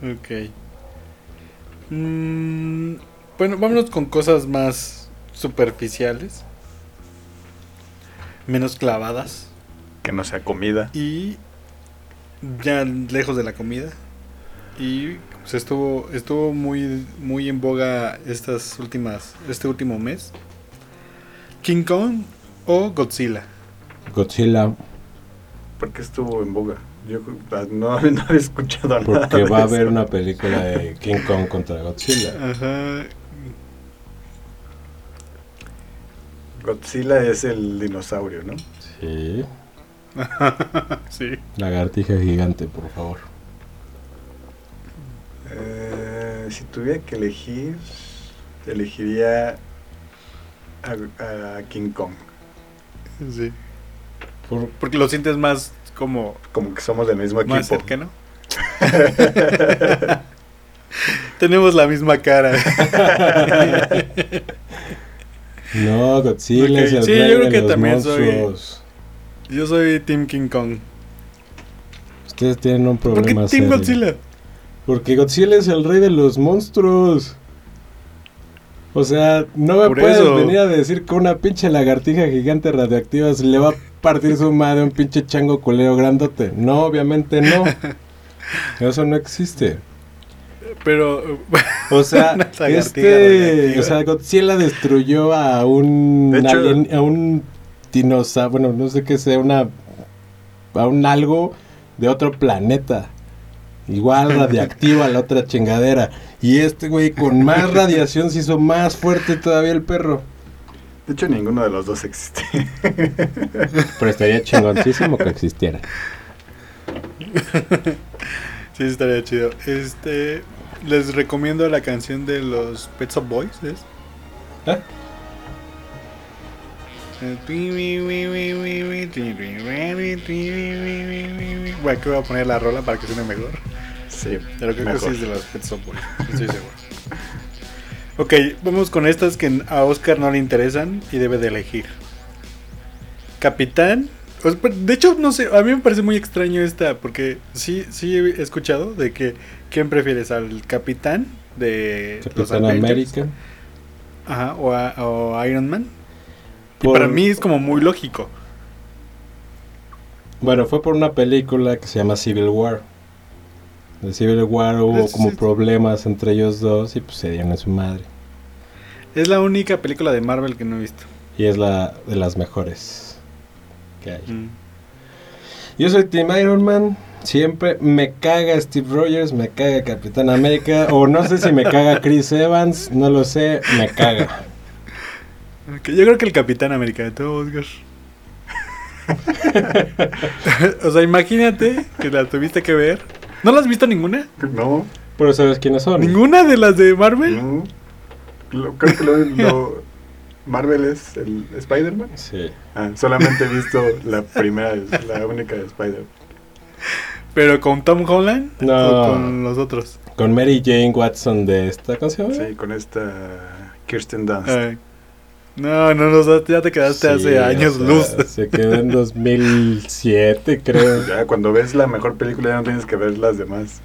S2: Ok. Mm, bueno, vámonos con cosas más superficiales. Menos clavadas.
S3: Que no sea comida.
S2: Y ya lejos de la comida. Y pues, estuvo, estuvo muy, muy en boga estas últimas, este último mes. King Kong o Godzilla.
S1: Godzilla,
S3: ¿Por qué estuvo en boga? Yo ah, no, no había escuchado nada.
S1: porque va a haber una película de King Kong contra Godzilla.
S2: Ajá.
S3: Godzilla es el dinosaurio, ¿no?
S1: Sí.
S2: sí.
S1: Lagartija gigante, por favor.
S3: Eh, si tuviera que elegir, elegiría a, a King Kong.
S2: Sí.
S1: Por-
S2: Porque lo sientes más como
S3: Como que somos del mismo equipo.
S2: más cercano. Tenemos la misma cara.
S1: No, Godzilla es el
S2: sí,
S1: rey
S2: yo creo
S1: de
S2: que
S1: los
S2: también soy-
S1: monstruos.
S2: Yo soy Team King Kong.
S1: Ustedes tienen un
S2: ¿Por qué
S1: problema
S2: Team
S1: serio.
S2: Godzilla?
S1: Porque Godzilla es el rey de los monstruos. O sea, no me
S2: Por
S1: puedes
S2: eso.
S1: venir a decir que una pinche lagartija gigante radioactiva se le va a partir su madre un pinche chango culero grandote. No, obviamente no. Eso no existe.
S2: Pero.
S1: O sea, este,
S2: radiactiva.
S1: o sea, Godzilla destruyó a un
S3: De hecho-
S1: alien- a un dinosaurio, bueno, no sé qué sea, una a un algo de otro planeta. Igual radiactivo a la otra chingadera. Y este güey con más radiación se hizo más fuerte todavía el perro.
S3: De hecho, ninguno de los dos existe.
S1: Pero estaría chingoncísimo que existiera.
S2: Sí, estaría chido. Este. Les recomiendo la canción de los Pets of Boys, ¿es?
S1: ¿Eh?
S2: Bueno, aquí voy a poner la rola para que suene mejor.
S3: sí,
S2: Pero creo
S3: mejor.
S2: que sí es de los Pet Shop Boys, estoy seguro. Ok, vamos con estas que a Oscar no le interesan y debe de elegir. Capitán. o sea, De hecho, no sé, a mí me parece muy extraño esta, porque sí, sí he escuchado de que ¿quién prefieres? ¿Al capitán de
S1: Capitán? América.
S2: Ajá, o a, o Iron Man. Y
S1: Por-
S2: para mí es como muy lógico.
S1: Bueno, fue por una película que se llama Civil War. De Civil War hubo como problemas entre ellos dos y pues se dieron a su madre.
S2: Es la única película de Marvel que no he visto.
S1: Y es la de las mejores que hay.
S2: Mm.
S1: Yo soy Team Iron Man. Siempre me caga Steve Rogers, me caga Capitán América. o no sé si me caga Chris Evans, no lo sé, me caga.
S2: Ok, yo creo que el Capitán América de todo, Oscar. o sea, imagínate que la tuviste que ver. ¿No la has visto ninguna?
S3: No,
S1: Pero sabes quiénes son.
S2: ¿Ninguna de las de Marvel?
S3: no. Lo- creo que lo, lo- Marvel es el Spider-Man.
S1: Sí.
S3: Ah, solamente he visto la primera, la única de Spider.
S2: ¿Pero con Tom Holland?
S1: No.
S2: ¿O con los otros?
S1: Con Mary Jane Watson de esta canción.
S3: Sí, con esta Kirsten Dunst.
S2: Ay. No, no, no, ya te quedaste hace años luz.
S1: Se quedó en 2007, creo.
S3: Ya cuando ves la mejor película ya no tienes que ver las demás.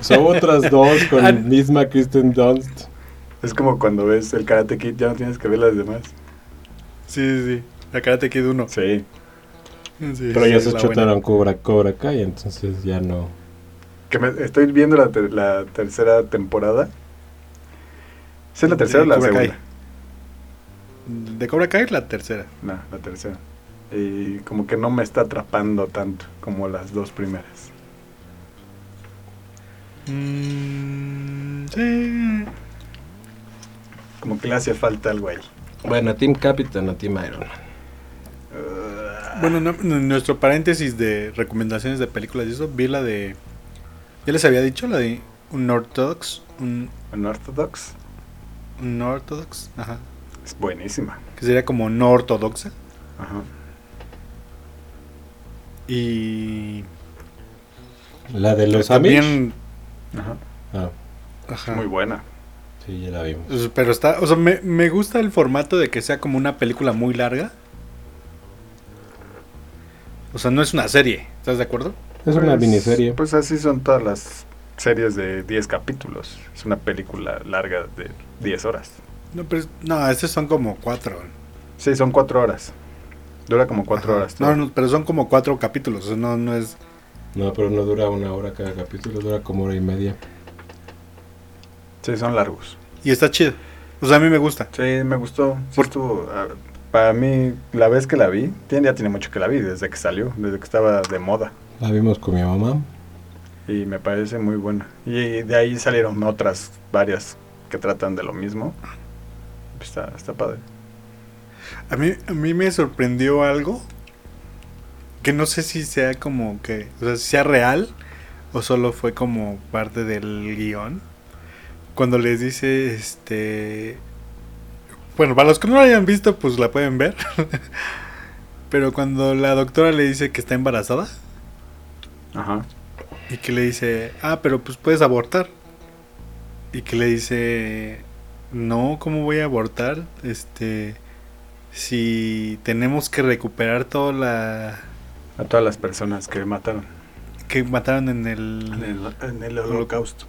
S1: Son otras dos con
S2: Ah.
S1: misma Kristen Dunst.
S3: Es como cuando ves el Karate Kid ya no tienes que ver las demás.
S2: Sí, sí, sí. La Karate Kid 1.
S3: Sí.
S2: Sí,
S1: Pero
S2: sí,
S1: ya se chutaron Cobra, Cobra Kai, entonces ya no.
S3: Que me, estoy viendo la, ter- la tercera temporada. ¿Esa es la tercera o la
S2: Cobra
S3: segunda?
S2: Kai. De Cobra Kai la tercera.
S3: No, la tercera. Y como que no me está atrapando tanto como las dos primeras.
S2: Mm, sí.
S3: Como que le hace falta algo ahí.
S1: Bueno, Team Captain o Team Iron Man.
S2: Bueno, no- en nuestro paréntesis de recomendaciones de películas y eso, vi la de. Ya les había dicho, la de un Orthodox. Un,
S3: Unorthodox
S2: un Orthodox, ajá.
S3: Es buenísima.
S2: Que sería como no ortodoxa.
S3: Ajá.
S2: Y.
S1: La de los
S2: también.
S1: Amish.
S3: Ajá.
S1: Ah,
S2: Ajá.
S3: Muy buena.
S1: sí, ya la vimos.
S2: Pues, Pero está, o sea, me, me gusta el formato de que sea como una película muy larga. O sea, no es una serie, ¿estás de acuerdo?
S1: Es una
S3: Pues-
S1: miniserie.
S3: Pues así son todas las series de 10 capítulos. Es una película larga de 10 horas.
S2: No, pero no, estos son como cuatro.
S3: Sí, son 4 horas. Dura como 4 horas.
S2: No, no, pero son como cuatro capítulos, no, no es...
S1: No, pero no dura una hora cada capítulo, dura como hora y media.
S3: Sí, son largos.
S2: Y está chido. O sea, a mí me gusta.
S3: Sí, me gustó. Sí
S2: Por-
S3: estuvo, ah, para mí, la vez que la vi, tiene, ya tiene mucho que la vi, desde que salió, desde que estaba de moda.
S1: La vimos con mi mamá.
S3: Y me parece muy buena. Y de ahí salieron otras, varias que tratan de lo mismo. Está, está padre.
S2: A mí, a mí me sorprendió algo que no sé si sea como que, o sea, sea real o solo fue como parte del guion. Cuando les dice, este... Bueno, para los que no lo hayan visto, pues la pueden ver. Pero cuando la doctora le dice que está embarazada
S3: Ajá.
S2: y que le dice, ah, pero pues puedes abortar. Y que le dice, no, ¿cómo voy a abortar? Este, si tenemos que recuperar toda la
S3: A todas las personas que mataron
S2: que mataron en el...
S3: en el, en el holocausto.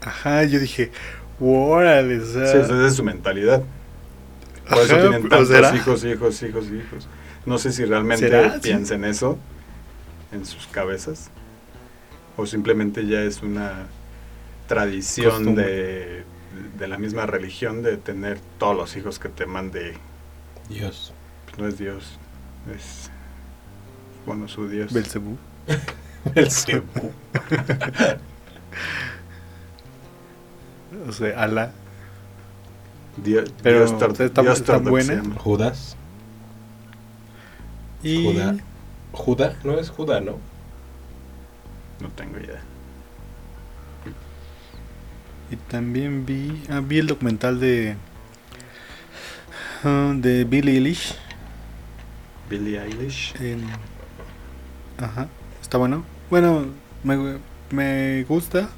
S2: Ajá, yo dije, órale, o sea...
S3: Sí, esa es su mentalidad. Por eso tienen
S2: ¿o
S3: tantos
S2: será?
S3: hijos, hijos, hijos, hijos. No sé si realmente
S2: ¿Será?
S3: Piensen eso en sus cabezas. O simplemente ya es una tradición
S2: Costumbre.
S3: de, de la misma religión de tener todos los hijos que te mande.
S1: Dios.
S3: Pues no es Dios, es. Bueno, su Dios.
S2: Belcebú.
S1: El cebo.
S2: O sea, Ala.
S3: Dios,
S2: Pero,
S3: Dios tor-
S2: ¿está-
S3: Dios
S2: está buena?
S1: Judas.
S2: Y
S1: Judá. Judá, no es Judá, ¿no?
S3: No tengo idea.
S2: Y también vi, ah, vi el documental de ah, de Billie Eilish.
S3: Billie Eilish.
S2: en- ajá, está bueno. Bueno, me, me gusta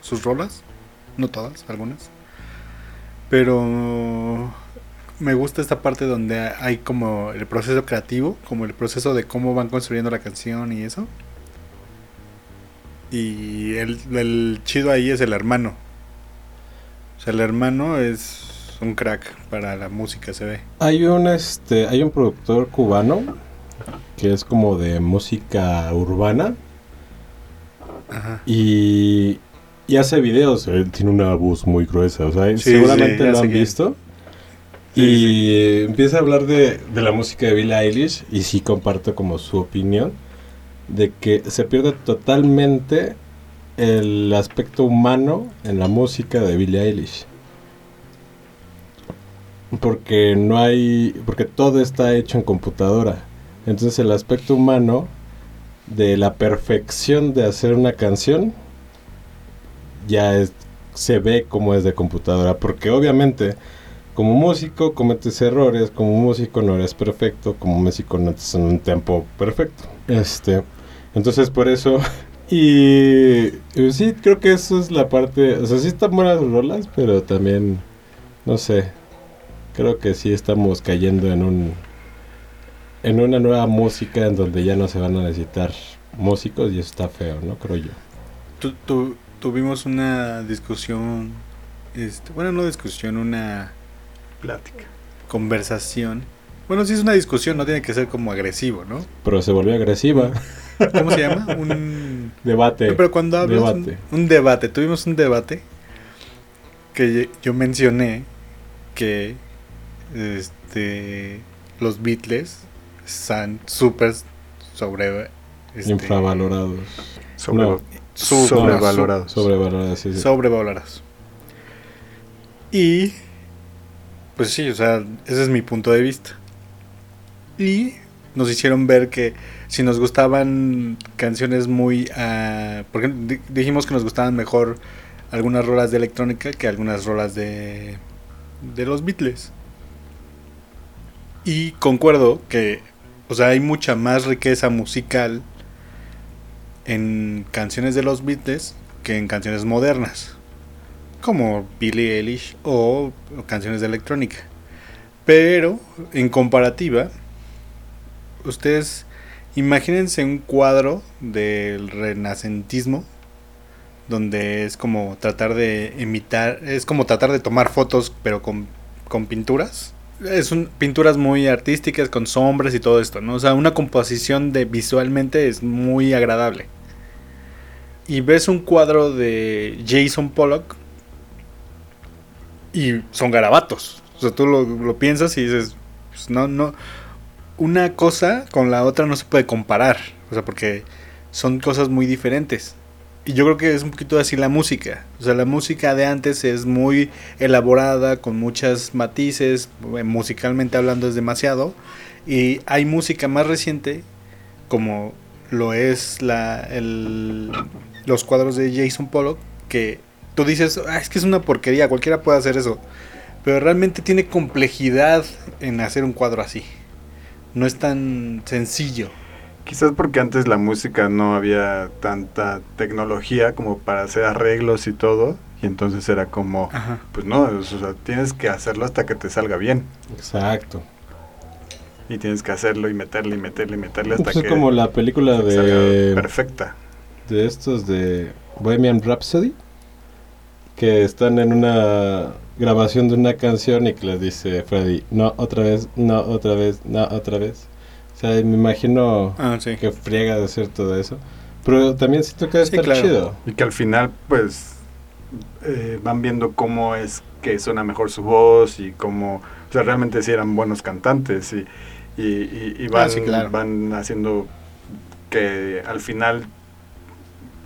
S2: sus rolas, no todas, algunas. Pero me gusta esta parte donde hay como el proceso creativo, como el proceso de cómo van construyendo la canción y eso. Y el, el chido ahí es el hermano. O sea, el hermano es un crack para la música, se ve.
S1: Hay un este, hay un productor cubano que es como de música urbana
S2: Ajá.
S1: y, y hace videos. Él tiene una voz muy gruesa, o sea,
S2: Sí,
S1: seguramente
S2: sí,
S1: lo han visto.
S2: Sí,
S1: y empieza a hablar de, de la música de Billie Eilish y sí comparto como su opinión de que se pierde totalmente el aspecto humano en la música de Billie Eilish. Porque no hay, porque todo está hecho en computadora. Entonces el aspecto humano de la perfección de hacer una canción ya es- se ve como es de computadora. Porque obviamente como músico cometes errores, como músico no eres perfecto, como músico no estás en un tempo perfecto. Este, entonces por eso y, y sí creo que eso es la parte, o sea, sí están buenas las rolas, pero también no sé. Creo que sí estamos cayendo en un en una nueva música en donde ya no se van a necesitar músicos y eso está feo, ¿no? Creo yo.
S2: Tu- tu- tuvimos una discusión, este, bueno, no discusión, una
S3: Plática.
S2: conversación. Bueno, sí es una discusión, no tiene que ser como agresivo, ¿no?
S1: Pero se volvió agresiva.
S2: ¿Cómo se llama? Un...
S1: Debate.
S2: No, pero cuando hablas... Un,
S1: Debate.
S2: un debate. Tuvimos un debate que yo mencioné que este los Beatles están súper sobre... este,
S1: Infravalorados.
S3: Sobre,
S1: No.
S2: Su-
S3: sobrevalorados.
S1: Sobrevalorados, sí, sí.
S2: sobrevalorados. Y pues sí, o sea, ese es mi punto de vista. Y nos hicieron ver que si nos gustaban canciones muy ah, porque di- dijimos que nos gustaban mejor algunas rolas de electrónica que algunas rolas de de los Beatles. Y concuerdo que o sea, hay mucha más riqueza musical en canciones de los Beatles que en canciones modernas, como Billie Eilish o canciones de electrónica. Pero en comparativa, ustedes imagínense un cuadro del renacentismo donde es como tratar de imitar, es como tratar de tomar fotos pero con, con pinturas. Es un, pinturas muy artísticas con sombras y todo esto, ¿no? O sea, una composición de visualmente es muy agradable. Y ves un cuadro de Jason Pollock y son garabatos. O sea, tú lo, lo piensas y dices, pues no, no. Una cosa con la otra no se puede comparar. O sea, porque son cosas muy diferentes. Y yo creo que es un poquito así la música. O sea, la música de antes es muy elaborada, con muchas matices, eh, musicalmente hablando es demasiado. Y hay música más reciente, como lo es la, el, los cuadros de Jason Pollock, que tú dices, "Ah, es que es una porquería, cualquiera puede hacer eso. Pero realmente tiene complejidad en hacer un cuadro así. No es tan sencillo.
S3: Quizás porque antes la música no había tanta tecnología como para hacer arreglos y todo. Y entonces era como,
S2: Ajá.
S3: pues no, o sea, tienes que hacerlo hasta que te salga bien.
S1: Exacto.
S3: Y tienes que hacerlo y meterle y meterle y meterle hasta
S1: Pues es
S3: que
S1: como la película
S3: salga
S1: de,
S3: perfecta.
S1: de estos de Bohemian Rhapsody que están en una grabación de una canción y que les dice Freddy, no, otra vez, no, otra vez, no, otra vez. O sea, me imagino
S2: Ah, sí.
S1: que friega de hacer todo eso. Pero también siento que
S2: Sí,
S1: estar
S2: claro.
S1: chido.
S3: Y que al final, pues, eh, van viendo cómo es que suena mejor su voz y cómo, o sea, realmente si eran buenos cantantes y, y, y- y van,
S2: Ah, sí, claro.
S3: van haciendo que al final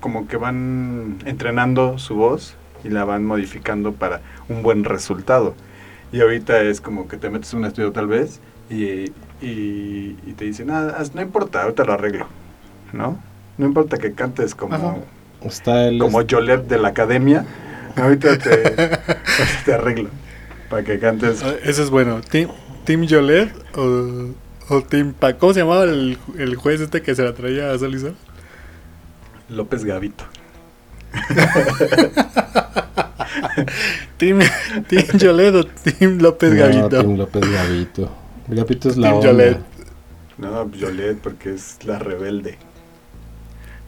S3: como que van entrenando su voz y la van modificando para un buen resultado. Y ahorita es como que te metes en un estudio tal vez y, y, y te dicen, ah, no importa, ahorita lo arreglo, ¿no? No importa que cantes como.
S1: Está el.
S3: como Jolet de la academia, ahorita te, ahorita te arreglo para que cantes.
S2: Ah, Ese es bueno. ¿Team, team Jolet o, o Team Pac? ¿Cómo se llamaba el, el juez este que se la traía a Sol y Sol?
S3: López Gavito.
S2: ¿Team, team Jolet o Team López
S1: No,
S2: Gavito?
S1: Tim López Gavito. Gavito es la
S2: Team
S1: onda.
S2: Yolet.
S3: No, Jolet porque es la rebelde.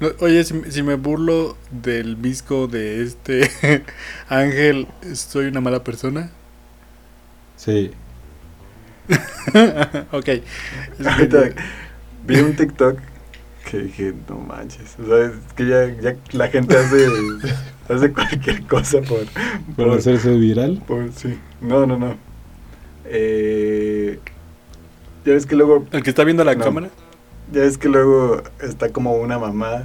S2: No, Oye, si, si me burlo del visco de este Ángel, ¿soy una mala persona?
S1: Sí.
S2: ok.
S3: Ahorita vi un TikTok que dije, no manches, o sea, es que ya, ya la gente hace, hace cualquier cosa por,
S1: Por hacerse viral.
S3: por- sí. No, no, no. Eh, ya ves que luego
S2: ¿El que está viendo la
S3: No.
S2: cámara?
S3: Ya es que luego está como una mamá,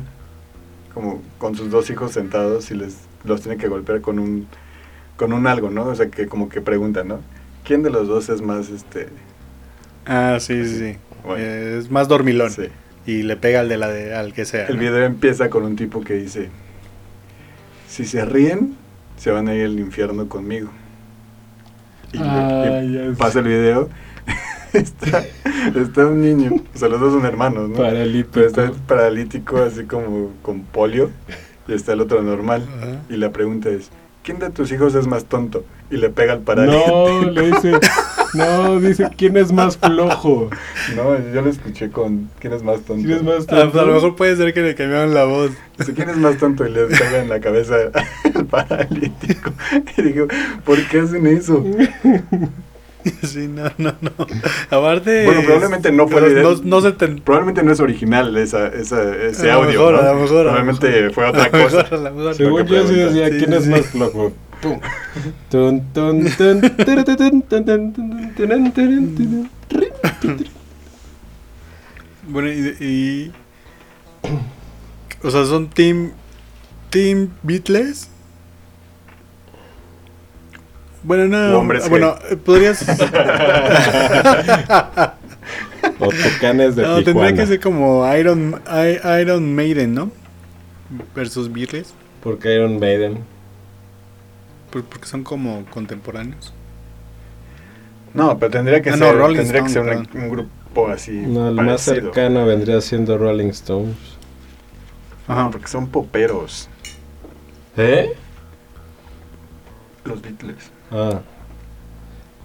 S3: como con sus dos hijos sentados y les los tiene que golpear con un con un algo, ¿no? O sea, que como que preguntan, ¿no? ¿Quién de los dos es más este?
S2: Ah, sí, sí, sí.
S3: Bueno,
S2: Eh, es más dormilón.
S3: sí.
S2: Y le pega al de la de, al que sea.
S3: El
S2: ¿no?
S3: video empieza con un tipo que dice, si se ríen, se van a ir al infierno conmigo. Y,
S2: Ah,
S3: pasa el video, está, está un niño, o sea, los dos son hermanos, ¿no?
S1: Paralítico.
S3: Pero está paralítico, así como con polio, y está el otro normal. Y la pregunta es, ¿quién de tus hijos es más tonto? Y le pega al paralítico.
S1: No, le dice. No, dice quién es más flojo.
S3: No, yo lo escuché con, ¿quién es más tonto?
S1: ¿Quién es más
S2: Ah, pues a
S1: tonto?
S2: lo mejor puede ser que le cambiaron la voz.
S3: Dice, ¿quién es más tonto? Y le pega en la cabeza al paralítico. Y digo, ¿por qué hacen eso?
S2: sí, no, no, no. Aparte.
S3: Bueno, probablemente no fue.
S2: No, no se te.
S3: Probablemente no es original esa, esa, ese
S2: A lo
S3: audio,
S2: mejor,
S3: ¿no?
S2: a lo mejor, a lo
S3: Probablemente
S2: mejor.
S3: fue otra
S2: a lo mejor,
S3: cosa.
S2: a lo mejor.
S1: Según yo sí decía quién
S2: sí,
S1: es
S2: sí.
S1: más flojo. ¡Pum!
S2: bueno, y, y, O sea, son Team. Team Beatles. Bueno, no.
S3: Hombres
S2: bueno, podrías.
S1: o tucanes de
S2: No, tendría que ser como Iron, Iron Maiden, ¿no? Versus Beatles.
S1: Porque Iron Maiden.
S2: Porque son como contemporáneos.
S3: No, pero tendría que
S2: Ah,
S3: ser, tendría que ser un, grupo así.
S1: No, el más cercano vendría siendo Rolling Stones.
S3: Ajá, porque son poperos.
S1: ¿Eh?
S3: Los Beatles.
S1: Ah.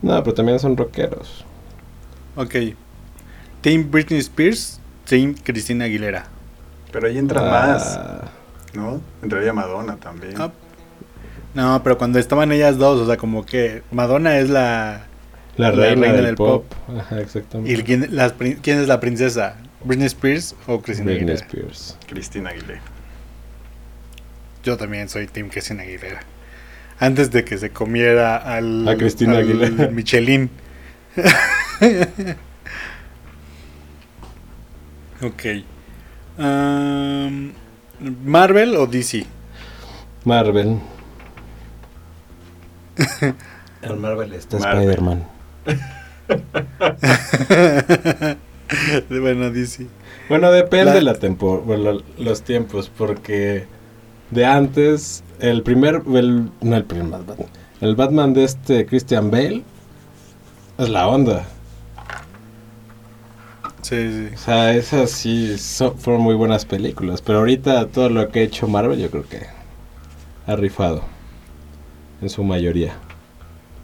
S1: No, pero también son rockeros.
S2: Ok. Team Britney Spears, Team Cristina Aguilera.
S3: Pero ahí entra
S1: Ah,
S3: más, ¿no? Entraría Madonna también.
S2: Ah, No, pero cuando estaban ellas dos, o sea, como que Madonna es la...
S1: La
S2: La
S1: reina,
S2: reina
S1: del,
S2: del
S1: pop. Ajá, exactamente.
S2: ¿Y quién, las prin- quién es la princesa? ¿Britney Spears o Cristina
S1: Britney
S2: Aguilera?
S1: Spears.
S3: Cristina Aguilera.
S2: Yo también soy Team Cristina Aguilera. Antes de que se comiera al...
S1: A Cristina
S2: al
S1: Aguilera.
S2: Michelin. ok. ¿Marvel o DC?
S1: Marvel. El Marvel está
S3: Marvel.
S1: Spider-Man.
S2: bueno, DC.
S1: Bueno, depende
S2: La-
S1: de la tempo, bueno, los tiempos, porque de antes, el primer, el, no el primer Batman, el Batman de este Christian Bale es la onda.
S2: Sí, sí.
S1: O sea, esas sí fueron muy buenas películas, pero ahorita todo lo que ha hecho Marvel yo creo que ha rifado en su mayoría.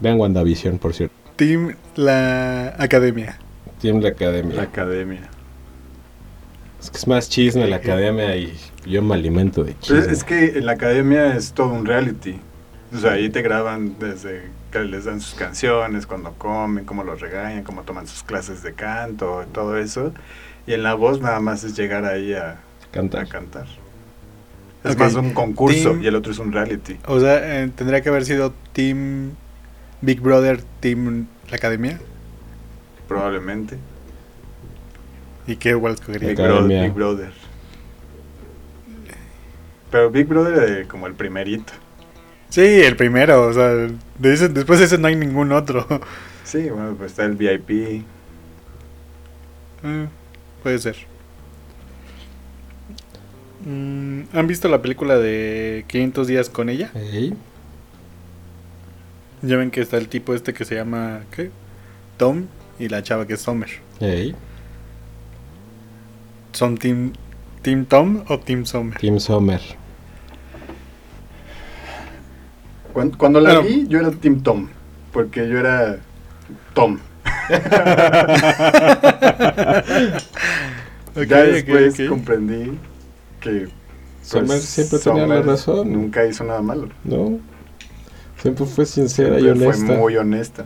S1: Vean WandaVision, por cierto.
S2: Team La Academia.
S1: Team La Academia.
S3: La academia.
S1: Es que es más chisme la academia y yo me alimento de
S3: Pues
S1: chisme.
S3: es que en la academia es todo un reality. O sea, ahí te graban desde que les dan sus canciones, cuando comen, cómo los regañan, cómo toman sus clases de canto, todo eso. Y en la voz nada más es llegar ahí a, a
S1: Cantar.
S3: Es más un concurso
S2: Team-
S3: y el otro es un reality.
S2: O sea, eh, tendría que haber sido Team Big Brother, Team La Academia.
S3: Probablemente.
S2: ¿Y qué igual escogería?
S3: Big,
S1: Academia.
S3: Bro- Big Brother. Pero Big Brother eh, como el primerito.
S2: Sí, el primero. O sea, de ese- después de ese no hay ningún otro.
S3: Sí, bueno, pues está el VIP.
S2: Eh, puede ser. Mm, ¿Han visto la película de 500 días con ella? Ya ven que está el tipo este que se llama ¿qué? Tom y la chava que es Summer. ¿Son Team, team Tom o Team Summer?
S1: Team Sommer.
S3: Cuando, cuando la
S2: Bueno.
S3: vi, yo era Team Tom. Porque yo era Tom.
S2: Ok,
S3: ya después comprendí que
S1: Sommer siempre tenía la razón.
S3: Nunca hizo nada malo.
S1: ¿No? Siempre fue sincera y
S3: Siempre
S1: honesta.
S3: Fue muy honesta.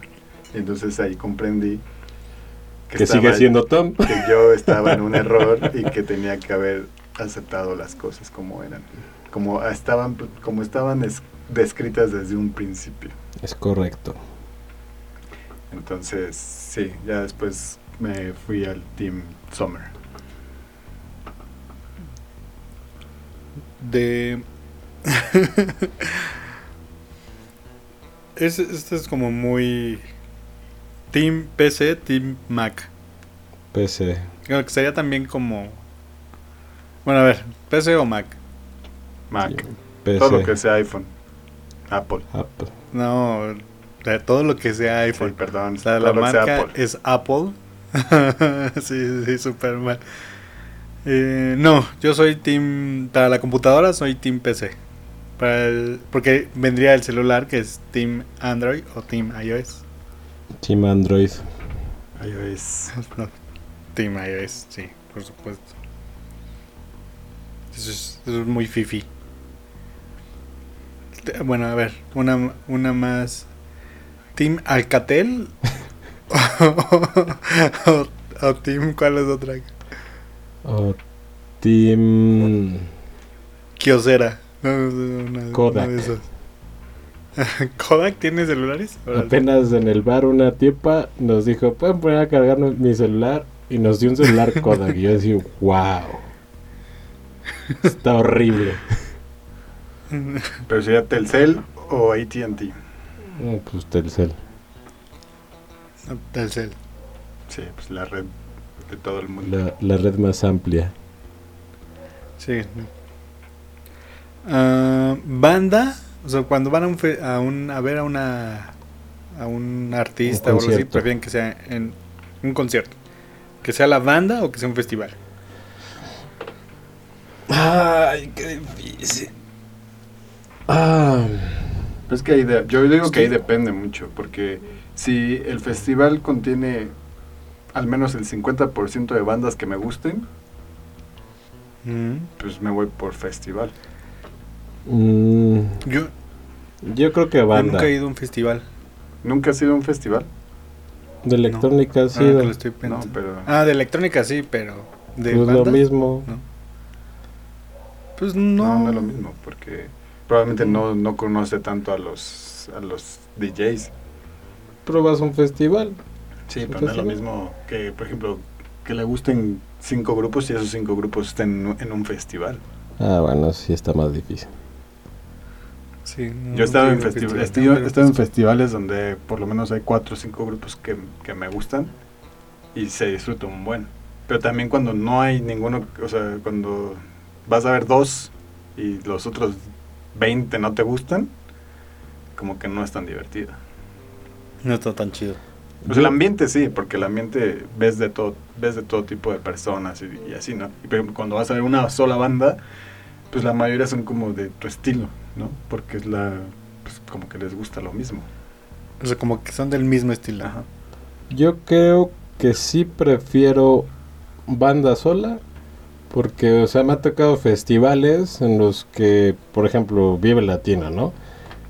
S3: Entonces ahí comprendí
S1: que
S3: estaba-
S1: sigue siendo Tom.
S3: que yo estaba en un error y que tenía que haber aceptado las cosas como eran, como estaban, como estaban es- descritas desde un principio.
S1: Es correcto.
S3: Entonces, sí, ya después me fui al Team Summer.
S2: De. es, este es como muy. Team PC, Team Mac.
S1: PC.
S2: Creo que sería también como. Bueno, a ver, PC o Mac.
S3: Mac,
S1: PC.
S3: todo lo que sea iPhone, Apple.
S1: Apple.
S2: No, de todo lo que sea
S3: Sí,
S2: iPhone.
S3: perdón,
S2: O sea,
S3: todo
S2: la marca
S3: Apple.
S2: es Apple. sí, sí, súper mal. Eh, no, yo soy team. Para la computadora soy team PC. Para el- porque vendría el celular que es team Android o team iOS.
S1: Team Android.
S3: iOS.
S2: No, team iOS, sí, por supuesto. Eso es, eso es muy fifi. Bueno, a ver, una, una más. ¿Team Alcatel? o, o Team, ¿cuál es otra?
S1: O Team.
S2: Kiosera. No, no, no, una-
S1: Kodak.
S2: una de esas. ¿Kodak tiene celulares?
S1: Apenas en el bar una tipa nos dijo, pueden poner a cargar no- mi celular y nos dio un celular Kodak. Y yo decía, wow. Está horrible.
S3: Pero sería Telcel o AT&T.
S1: No, pues Telcel.
S2: Telcel.
S3: Sí, pues la red de todo el mundo.
S1: La, la red más amplia.
S2: Sí. Ah, banda, o sea, cuando van a, un fe- a, un, a ver a una a un artista
S1: Un
S2: o algo así,
S1: concierto.
S2: prefieren que sea en un concierto. Que sea la banda o que sea un festival.
S1: Ay, qué difícil. Ah,
S3: Es que ahí de- yo digo
S2: Es
S3: que ahí depende mucho, porque si el festival contiene al menos el 50% de bandas que me gusten, pues me voy por festival.
S1: mm,
S2: Yo,
S1: yo creo que
S2: yo
S1: banda.
S2: nunca he ido a un festival.
S3: ¿Nunca has ido a un festival?
S1: De electrónica sí.
S2: Ahora que
S1: de-
S2: lo estoy
S3: No,
S2: pensando.
S3: pero...
S2: Ah, de electrónica sí, pero de
S1: pues lo mismo.
S2: No. Pues no.
S3: No, no es lo mismo, porque probablemente no, no conoce tanto a los, a los DJs.
S1: Pruebas un festival.
S3: Sí, pero no es lo mismo que, por ejemplo, que le gusten cinco grupos y esos cinco grupos estén en un festival.
S1: Ah, bueno, sí está más difícil.
S2: Sí, no,
S3: Yo he estado, en, festi- he estado en
S2: pues-
S3: festivales donde por lo menos hay cuatro o cinco grupos que, que me gustan y se disfruta un buen. Pero también cuando no hay ninguno, o sea, cuando vas a ver dos y los otros 20 no te gustan, como que no es tan divertido.
S2: No está tan chido.
S3: Pues el ambiente sí, porque el ambiente ves de todo, ves de todo tipo de personas y, y así, ¿no? Y por ejemplo, cuando vas a ver una sola banda, pues la mayoría son como de tu estilo, ¿no? Porque es la, pues como que les gusta lo mismo.
S2: O sea, como que son del mismo estilo.
S3: Ajá.
S1: Yo creo que sí prefiero banda sola. Porque, o sea, me ha tocado festivales en los que, por ejemplo, Vive Latina, ¿no?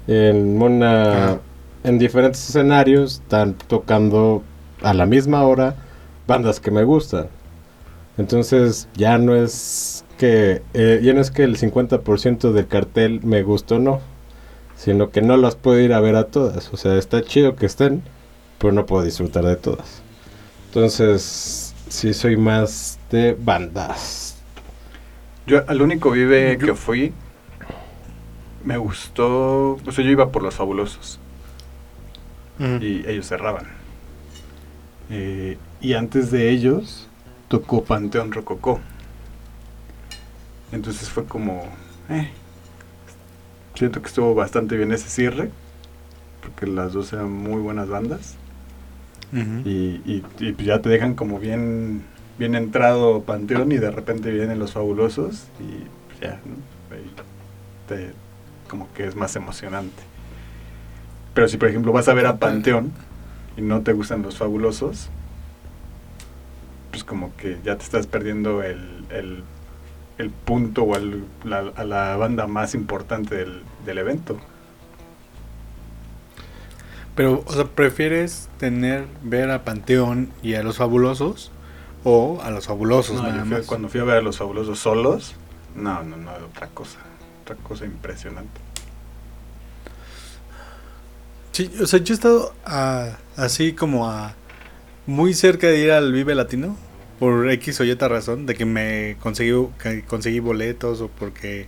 S1: En una.
S2: Ajá.
S1: En diferentes escenarios están tocando a la misma hora bandas que me gustan. Entonces ya no es que eh, ya no es que el 50% del cartel me gustó o no, sino que no las puedo ir a ver a todas. O sea, está chido que estén, pero no puedo disfrutar de todas. Entonces, sí soy más de bandas.
S3: Yo al único vive que fui, me gustó, o sea, yo iba por los fabulosos Y ellos cerraban. Eh, y antes de ellos tocó Panteón Rococó. Entonces fue como, eh, siento que estuvo bastante bien ese cierre, porque las dos eran muy buenas bandas. Y, y- y ya te dejan como bien, bien entrado Panteón y de repente vienen los fabulosos y ya, ¿no? Te- como que es más emocionante. Pero si por ejemplo vas a ver a Panteón y no te gustan los fabulosos, pues como que ya te estás perdiendo el, el, el punto o el- la, a la banda más importante del, del evento.
S2: Pero, o sea, ¿prefieres tener, ver a Panteón y a los fabulosos? ¿O a los fabulosos
S3: No,
S2: nada
S3: yo fui-
S2: más?
S3: cuando fui a ver a los fabulosos solos, no, no, no, otra cosa, otra cosa impresionante.
S2: Sí, o sea, yo he estado a- así como a muy cerca de ir al Vive Latino por X o Y razón, de que me conseguí, que conseguí boletos o porque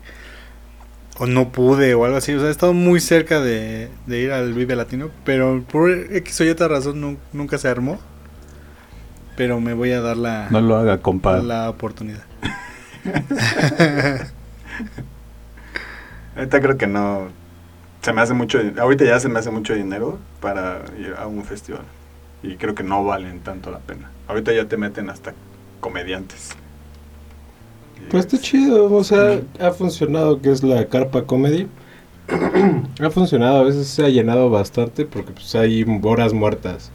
S2: o no pude o algo así. O sea, he estado muy cerca de, de ir al Vive Latino, pero por X o Y razón nu- nunca se armó. Pero me voy a dar la,
S3: No lo haga, compa.
S2: la oportunidad.
S3: Ahorita creo que no. Se me hace mucho. Ahorita ya se me hace mucho dinero para ir a un festival. Y creo que no valen tanto la pena. Ahorita ya te meten hasta comediantes.
S1: Pues está
S3: es-
S1: chido, o sea, ha funcionado que es la carpa comedy. ha funcionado, a veces se ha llenado bastante porque pues hay horas muertas.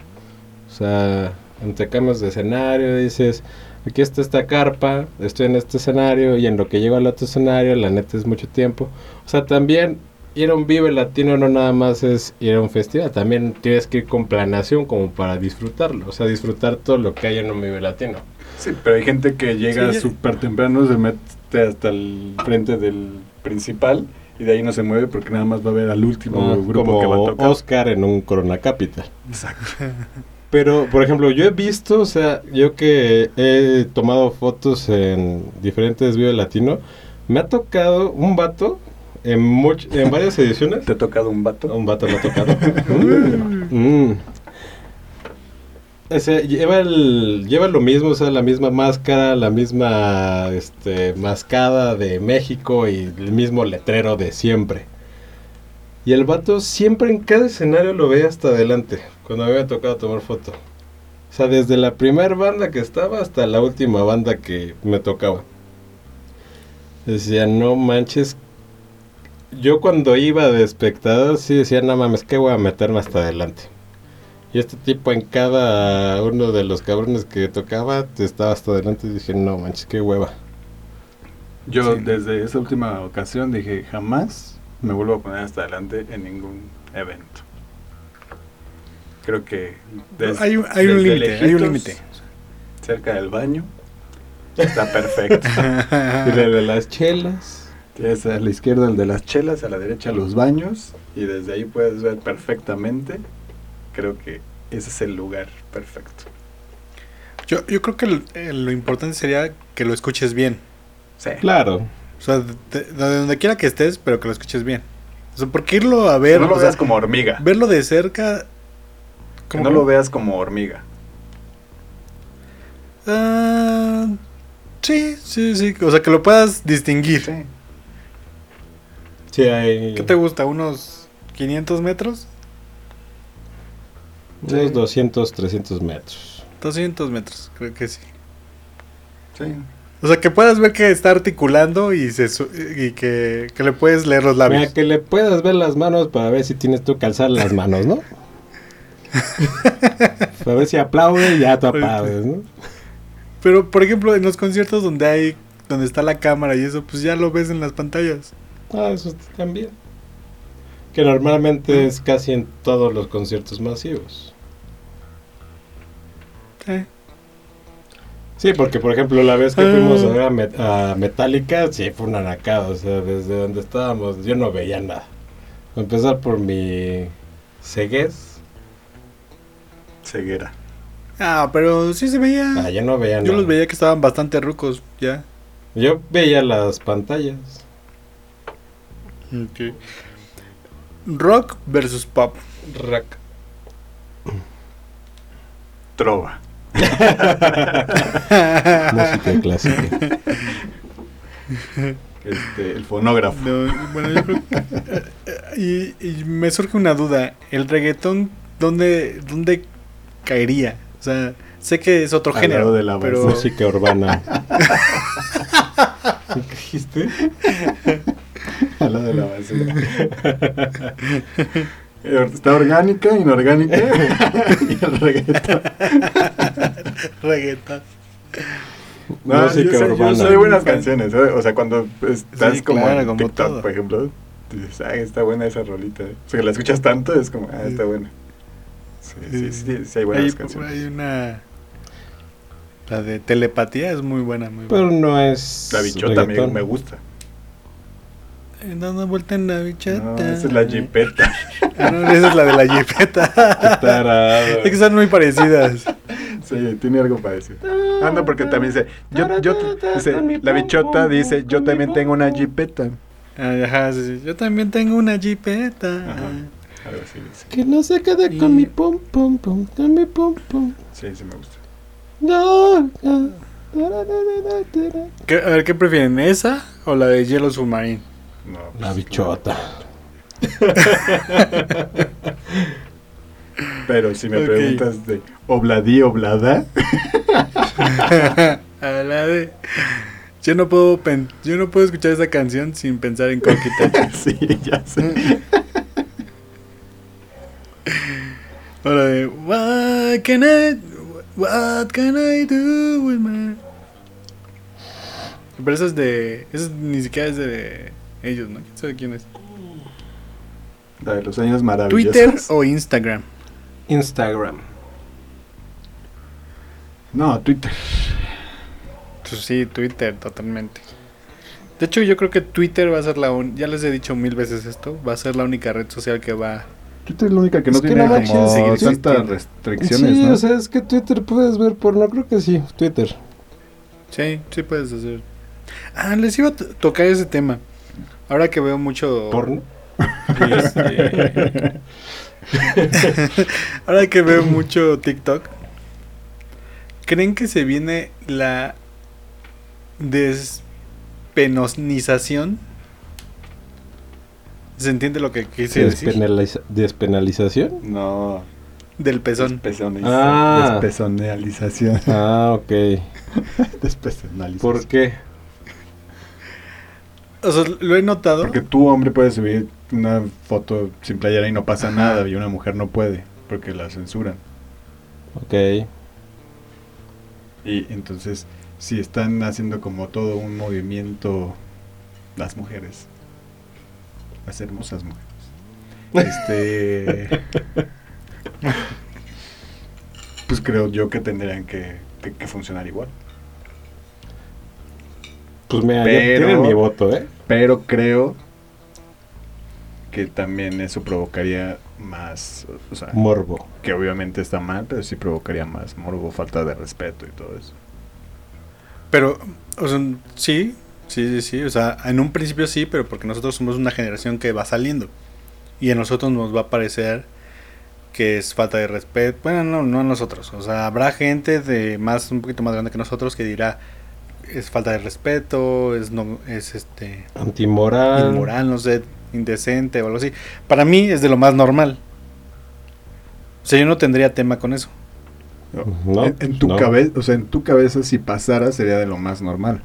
S1: O sea, entre camas de escenario dices, aquí está esta carpa, estoy en este escenario y en lo que llego al otro escenario, la neta es mucho tiempo. O sea, también ir a un Vive Latino no nada más es ir a un festival, también tienes que ir con planeación como para disfrutarlo, o sea, disfrutar todo lo que hay en un Vive Latino.
S3: Sí, pero hay gente que llega
S2: Sí,
S3: súper temprano, se mete hasta el frente del principal y de ahí no se mueve porque nada más va a ver al último
S1: Ah,
S3: grupo
S1: como
S3: que va a tocar.
S1: Oscar en un Corona Capital.
S3: Exacto.
S1: Pero, por ejemplo, yo he visto, o sea, yo que he tomado fotos en diferentes videos latino, me ha tocado un vato en, much- en varias ediciones.
S3: ¿Te ha tocado un vato?
S1: Un vato me ha tocado. Mm. Ese, lleva, el, lleva lo mismo, o sea, la misma máscara, la misma este, mascada de México y el mismo letrero de siempre. Y el vato siempre en cada escenario lo ve hasta adelante, cuando me había tocado tomar foto. O sea, desde la primera banda que estaba hasta la última banda que me tocaba. Decía, no manches. Yo cuando iba de espectador sí decía, no mames, que voy a meterme hasta adelante. Y este tipo en cada uno de los cabrones que tocaba estaba hasta adelante y dije, no manches, qué hueva.
S3: Yo
S2: Sí.
S3: desde esa última ocasión dije, jamás me vuelvo a poner hasta adelante en ningún evento. Creo que des-
S2: hay, un- hay un límite, hay un límite.
S3: Cerca del baño. Está perfecto.
S1: Y de las chelas.
S3: Tienes a la izquierda el de las chelas, a la derecha los baños y desde ahí puedes ver perfectamente. Creo que ese es el lugar perfecto.
S2: Yo, yo creo que lo, eh, lo importante sería que lo escuches bien.
S3: Sí.
S1: Claro.
S2: O sea, de, de donde quiera que estés, pero que lo escuches bien. O sea, porque irlo a ver,
S3: no lo
S2: o sea,
S3: veas como hormiga.
S2: verlo de cerca.
S3: Que
S2: ¿cómo
S3: no lo veas como hormiga.
S2: Ah, sí, sí, sí. O sea, que lo puedas distinguir.
S3: Sí.
S1: Sí, hay
S2: ¿Qué te gusta? ¿Unos 500 metros?
S1: unos 200, 300 metros.
S2: 200 metros, creo que sí.
S3: Sí.
S2: O sea, que puedas ver que está articulando y, se su- y que, que le puedes leer los labios.
S1: Mira, que le puedas ver las manos para ver si tienes tú calzar las manos, ¿no? para ver si aplaude, ya tú aplaudes, ¿no?
S2: Pero, por ejemplo, en los conciertos donde hay, donde está la cámara y eso, pues ya lo ves en las pantallas.
S1: Ah, eso también. Que normalmente es casi en todos los conciertos masivos.
S2: Eh,
S1: Sí, porque por ejemplo la vez que fuimos a ver a, Met- a Metallica, sí fue una nacada, o sea, desde donde estábamos yo no veía nada. A empezar por mi ceguez,
S3: Ceguera.
S2: Ah, pero sí se veía.
S1: ah, yo no veía
S2: Yo
S1: nada.
S2: los veía que estaban bastante rucos, ya.
S1: Yo veía las pantallas.
S2: Rock versus pop.
S1: Rack.
S3: Trova.
S1: Música clásica.
S3: Este, el fonógrafo.
S2: No, bueno, yo creo que- y, y me surge una duda. ¿El reggaetón dónde, dónde caería? O sea, sé que es otro
S3: Al
S2: género,
S3: lado de la
S2: pero...
S1: Música urbana. ¿Qué dijiste?
S3: Al lado de la basura. Está orgánica, inorgánica y el reggaetón.
S2: reggaetón.
S3: No,
S1: Música
S3: yo sé, yo sé buenas canciones. ¿eh? O sea, cuando estás
S2: Sí,
S3: como
S2: claro,
S3: en
S2: como
S3: TikTok,
S2: todo.
S3: por ejemplo, dices, ay, está buena esa rolita. ¿eh? O sea, que la escuchas tanto, es como, ah, está buena. Sí, sí, sí, sí, hay buenas
S2: hay,
S3: canciones.
S2: hay una... La de telepatía es muy buena, muy
S1: Pero
S2: buena.
S1: no es.
S3: La bichota me, me gusta.
S2: Eh, Dando vuelta en la bichata.
S3: No, esa es la jipeta.
S2: Ah, no, esa es la de la jipeta.
S1: Qué tarado.
S2: es que son muy parecidas.
S3: Sí, tiene algo parecido. Ah, no, porque también dice, yo, yo, dice, la bichota dice, yo también tengo una jipeta.
S2: Ajá, sí, sí. Yo también tengo una jipeta.
S3: Ajá. Algo así dice.
S1: Que no se quede
S2: Y-
S1: con mi pum pum pum, con mi pum pum.
S3: Sí, sí me gusta.
S1: No, no. Tara, tara, tara, tara.
S2: ¿Qué- a ver, ¿qué prefieren? ¿Esa o la de Yellow Submarine?
S3: No,
S1: La
S3: pues,
S1: bichota.
S3: Pero si me preguntas de obladí, oblada,
S2: a la de... Yo no puedo pen- yo no puedo escuchar esa canción sin pensar en Coquita.
S3: sí, ya sé.
S2: o la de What can I What can I do with my Pero esa es de esa es- ni siquiera es de ellos, ¿no? ¿Quién sabe quién es?
S3: La de los años maravillosos.
S2: Twitter o Instagram.
S1: Instagram.
S3: No, Twitter.
S2: Pues sí, Twitter, totalmente. De hecho, yo creo que Twitter va a ser la un... ya les he dicho mil veces esto, va a ser la única red social que va
S3: Twitter es la única que no
S1: Es que
S3: tiene
S1: no manches,
S3: como
S2: seguir
S3: tantas
S2: existiendo.
S3: restricciones,
S1: sí,
S3: ¿no?
S1: o sea, es que Twitter puedes ver porno, creo que sí, Twitter.
S2: Sí, sí puedes hacer. Ah, les iba a to- tocar ese tema. Ahora que veo mucho
S1: ¿Porno?
S2: Este, Ahora que veo mucho TikTok, ¿creen que se viene la despenonización? ¿Se entiende lo que quise decir?
S1: Despenaliza- ¿Despenalización?
S3: No,
S2: Del pezón.
S1: Ah.
S3: despersonalización.
S1: Ah, ok.
S3: Despersonalización.
S1: ¿Por qué?
S2: O sea, lo he notado.
S3: Porque tú, hombre, puedes subir una foto sin playera y no pasa
S2: Ajá.
S3: nada, y una mujer no puede, porque la censuran.
S1: Ok.
S3: Y entonces, si están haciendo como todo un movimiento, las mujeres, las hermosas mujeres, este, pues creo yo que tendrían que, que- que funcionar igual.
S1: Pues mira, ya
S3: Pero-
S1: tienen mi voto, ¿eh?
S3: Pero creo que también eso provocaría más, o sea,
S1: Morbo.
S3: que obviamente está mal, pero sí provocaría más morbo, falta de respeto y todo eso.
S2: Pero, o sea, sí, sí, sí, sí. O sea, en un principio sí, pero porque nosotros somos una generación que va saliendo. Y a nosotros nos va a parecer que es falta de respeto. Bueno, no, no a nosotros. O sea, habrá gente de más, un poquito más grande que nosotros que dirá es falta de respeto, es no, es este
S1: Antimoral.
S2: inmoral, no sé, indecente o algo así. Para mí es de lo más normal. O sea, yo no tendría tema con eso.
S1: No,
S3: en, en tu
S1: no.
S3: cabeza, o sea, en tu cabeza si pasara sería de lo más normal.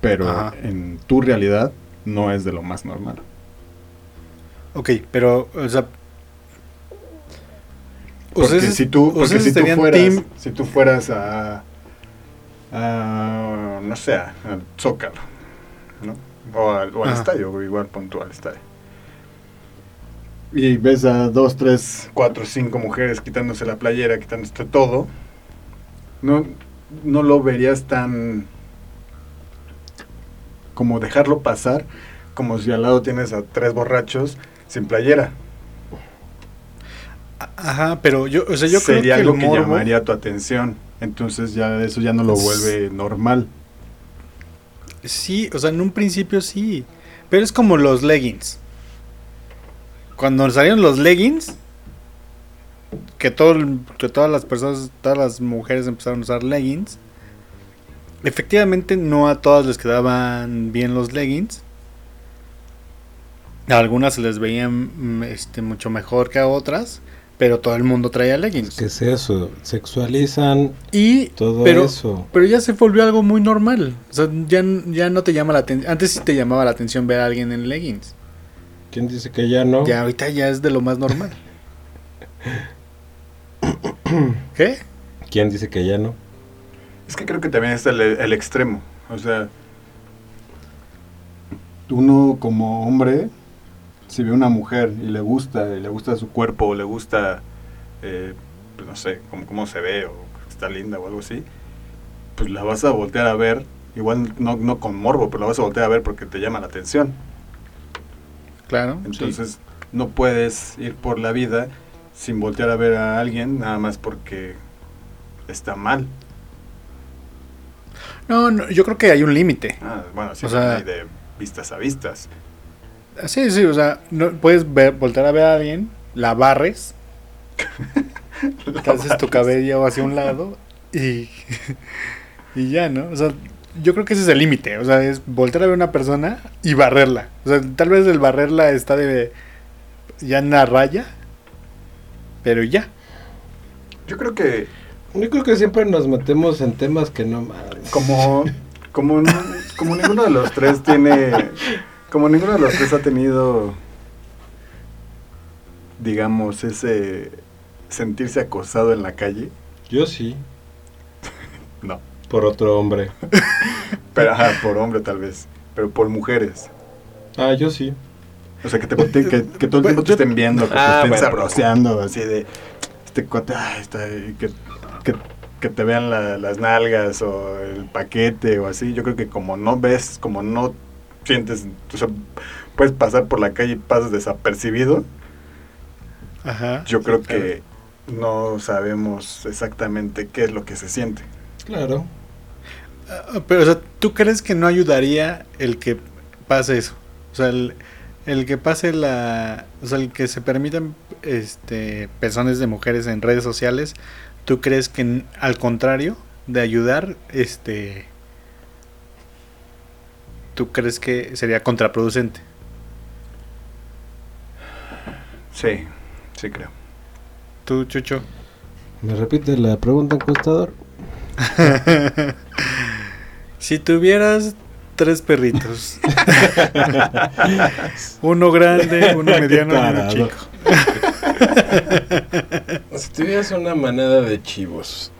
S3: Pero
S2: Ajá.
S3: en tu realidad no es de lo más normal.
S2: Ok, pero, o sea.
S3: Porque
S2: ustedes-
S3: si tú, porque si tú fueras,
S2: team-
S3: si tú fueras a, a, no sé, al Zócalo, ¿no? O al, o al estadio, igual puntual estadio. Y ves a dos, tres, cuatro, cinco mujeres quitándose la playera, quitándose todo. No, no lo verías tan como dejarlo pasar, como si al lado tienes a tres borrachos sin playera.
S2: Ajá, pero yo, o sea, yo
S3: Sería
S2: creo que
S3: algo
S2: el
S3: que llamaría tu atención. Entonces ya eso ya no lo vuelve normal.
S2: Sí, o sea, en un principio sí. Pero es como los leggings. Cuando salieron los leggings, que, todo, que todas las personas, todas las mujeres empezaron a usar leggings. Efectivamente, no a todas les quedaban bien los leggings. A algunas se les veían mm, este, mucho mejor que a otras. Pero todo el mundo traía leggings.
S1: ¿Qué es eso? Sexualizan
S2: Y
S1: todo
S2: pero,
S1: eso.
S2: pero ya se volvió algo muy normal. O sea, ya, ya no te llama la atención. Antes sí te llamaba la atención ver a alguien en leggings.
S1: ¿Quién dice que ya no?
S2: Ya ahorita ya es de lo más normal. ¿Qué?
S1: ¿Quién dice que ya no?
S3: Es que creo que también está el, el extremo. O sea, uno como hombre, si ve a una mujer y le gusta, y le gusta su cuerpo, o le gusta, eh, pues no sé, cómo, cómo se ve, o está linda o algo así, pues la vas a voltear a ver, igual no, no con morbo, pero la vas a voltear a ver porque te llama la atención.
S2: Claro.
S3: Entonces, no puedes ir por la vida sin voltear a ver a alguien nada más porque está mal.
S2: No, no, yo creo que hay un límite.
S3: Ah, bueno, sí,
S2: O sea-
S3: hay de vistas a vistas.
S2: Sí, sí, o sea, no, puedes ver, voltar a ver a alguien, la barres, te haces tu cabello hacia un lado y, y ya, ¿no? O sea, yo creo que ese es el límite, o sea, es voltear a ver a una persona y barrerla. O sea, tal vez el barrerla está de ya en la raya, pero ya.
S3: Yo creo que
S1: Yo creo que siempre nos metemos en temas que no
S3: como, como, como ninguno de los tres tiene, como ninguno de los tres ha tenido, digamos, ese sentirse acosado en la calle,
S1: Yo sí,
S3: no.
S1: por otro hombre.
S3: Pero, ajá, por hombre tal vez, pero por mujeres.
S1: Ah, yo sí.
S3: O sea, que, te, que, que todo el tiempo te estén viendo, que
S1: Ah,
S3: te estén
S1: bueno.
S3: sabroseando, así de, este cuate, ah, está ahí", que, que, que te vean la- las nalgas o el paquete o así. Yo creo que como no ves, como no sientes, o sea, puedes pasar por la calle y pasas desapercibido,
S2: Ajá.
S3: yo creo que no sabemos exactamente qué es lo que se siente.
S1: Claro.
S2: Ah, Pero, o sea, ¿tú crees que no ayudaría el que pase eso? O sea, el, el que pase la... O sea, el que se permitan este, personas de mujeres en redes sociales, ¿tú crees que al contrario de ayudar, este... ¿Tú crees que sería contraproducente?
S3: Sí, sí creo.
S2: ¿Tú, Chucho?
S1: ¿Me repite la pregunta, encuestador?
S2: Si tuvieras tres perritos, uno grande, uno mediano y uno chico.
S1: Si tuvieras una manada de chivos.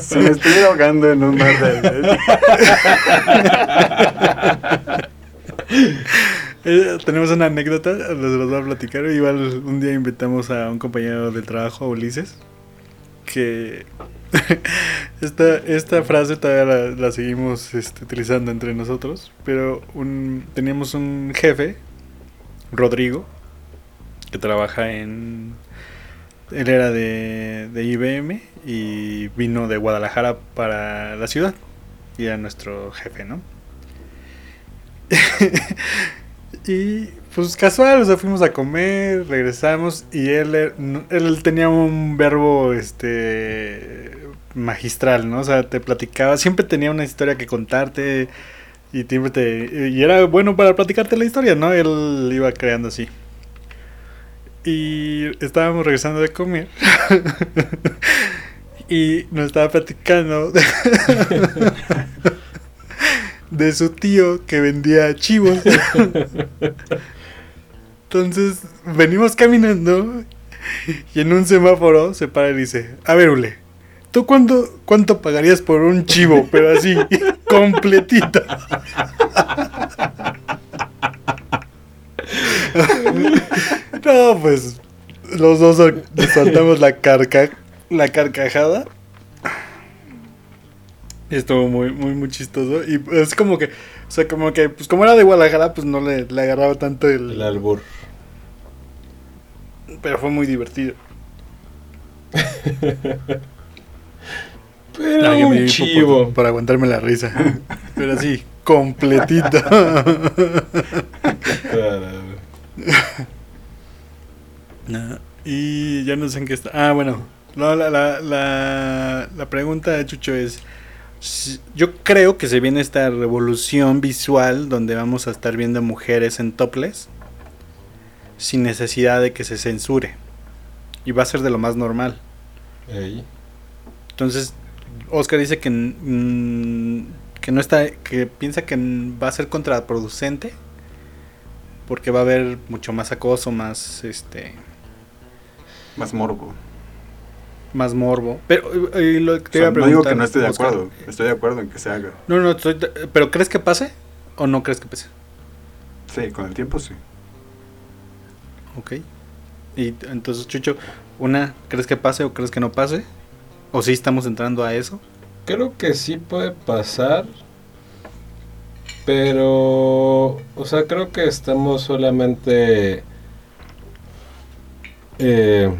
S3: Si me estuviera ahogando en un mar de...
S2: Eh, tenemos una anécdota, les voy a platicar. Igual un día invitamos a un compañero del trabajo, a Ulises, que esta, esta frase todavía la, la seguimos este, utilizando entre nosotros, pero un, teníamos un jefe, Rodrigo, que trabaja en... Él era de, de IBM y vino de Guadalajara para la ciudad. Y era nuestro jefe, ¿no? Y pues casual, o sea, fuimos a comer, regresamos y él, er- él tenía un verbo este magistral, ¿no? O sea, te platicaba, siempre tenía una historia que contarte y siempre te y era bueno para platicarte la historia, ¿no? Él iba creando así. Y estábamos regresando de comer. y nos estaba platicando de, su tío que vendía chivos. Entonces, venimos caminando y en un semáforo se para y dice, a ver, Ule, ¿tú cuánto, cuánto pagarías por un chivo? Pero así, completito. no, pues los dos sol- soltamos la, carca, la carcajada Estuvo muy, muy, muy chistoso. Y es como que, o sea, como que, pues como era de Guadalajara, pues no le, le agarraba tanto el...
S1: El albur.
S2: Pero fue muy divertido.
S1: Pero un chivo.
S2: Por aguantarme la risa. Pero así, completito. Y ya no sé en qué está. Ah, bueno. No, la, la, la, la pregunta de Chucho es... Yo creo que se viene esta revolución visual donde vamos a estar viendo mujeres en topless sin necesidad de que se censure. Y va a ser de lo más normal.
S1: Ey.
S2: Entonces, Oscar dice que, que no está, que piensa que va a ser contraproducente porque va a haber mucho más acoso, más este,
S3: Más morbo.
S2: Más morbo. Pero eh, lo que
S3: O
S2: te
S3: sea,
S2: iba a
S3: no digo que no esté de
S2: Oscar,
S3: acuerdo. Estoy de acuerdo en que se haga.
S2: No, no, estoy de- pero ¿crees que pase o no crees que pase?
S3: Sí, con el tiempo sí.
S2: Ok. Y entonces, Chucho, una, ¿crees que pase o crees que no pase? ¿O sí estamos entrando a eso?
S1: Creo que sí puede pasar. Pero, o sea, creo que estamos solamente eh,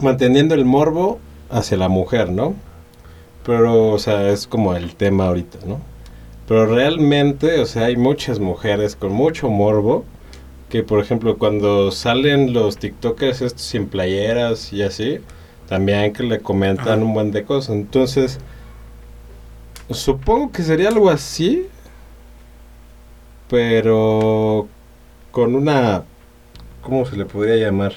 S1: manteniendo el morbo hacia la mujer, ¿no? Pero, o sea, es como el tema ahorita, ¿no? Pero realmente, o sea, hay muchas mujeres con mucho morbo que, por ejemplo, cuando salen los TikTokers estos sin playeras y así, también que le comentan
S2: Ajá.
S1: un buen de cosas. Entonces, supongo que sería algo así, pero con una, ¿cómo se le podría llamar?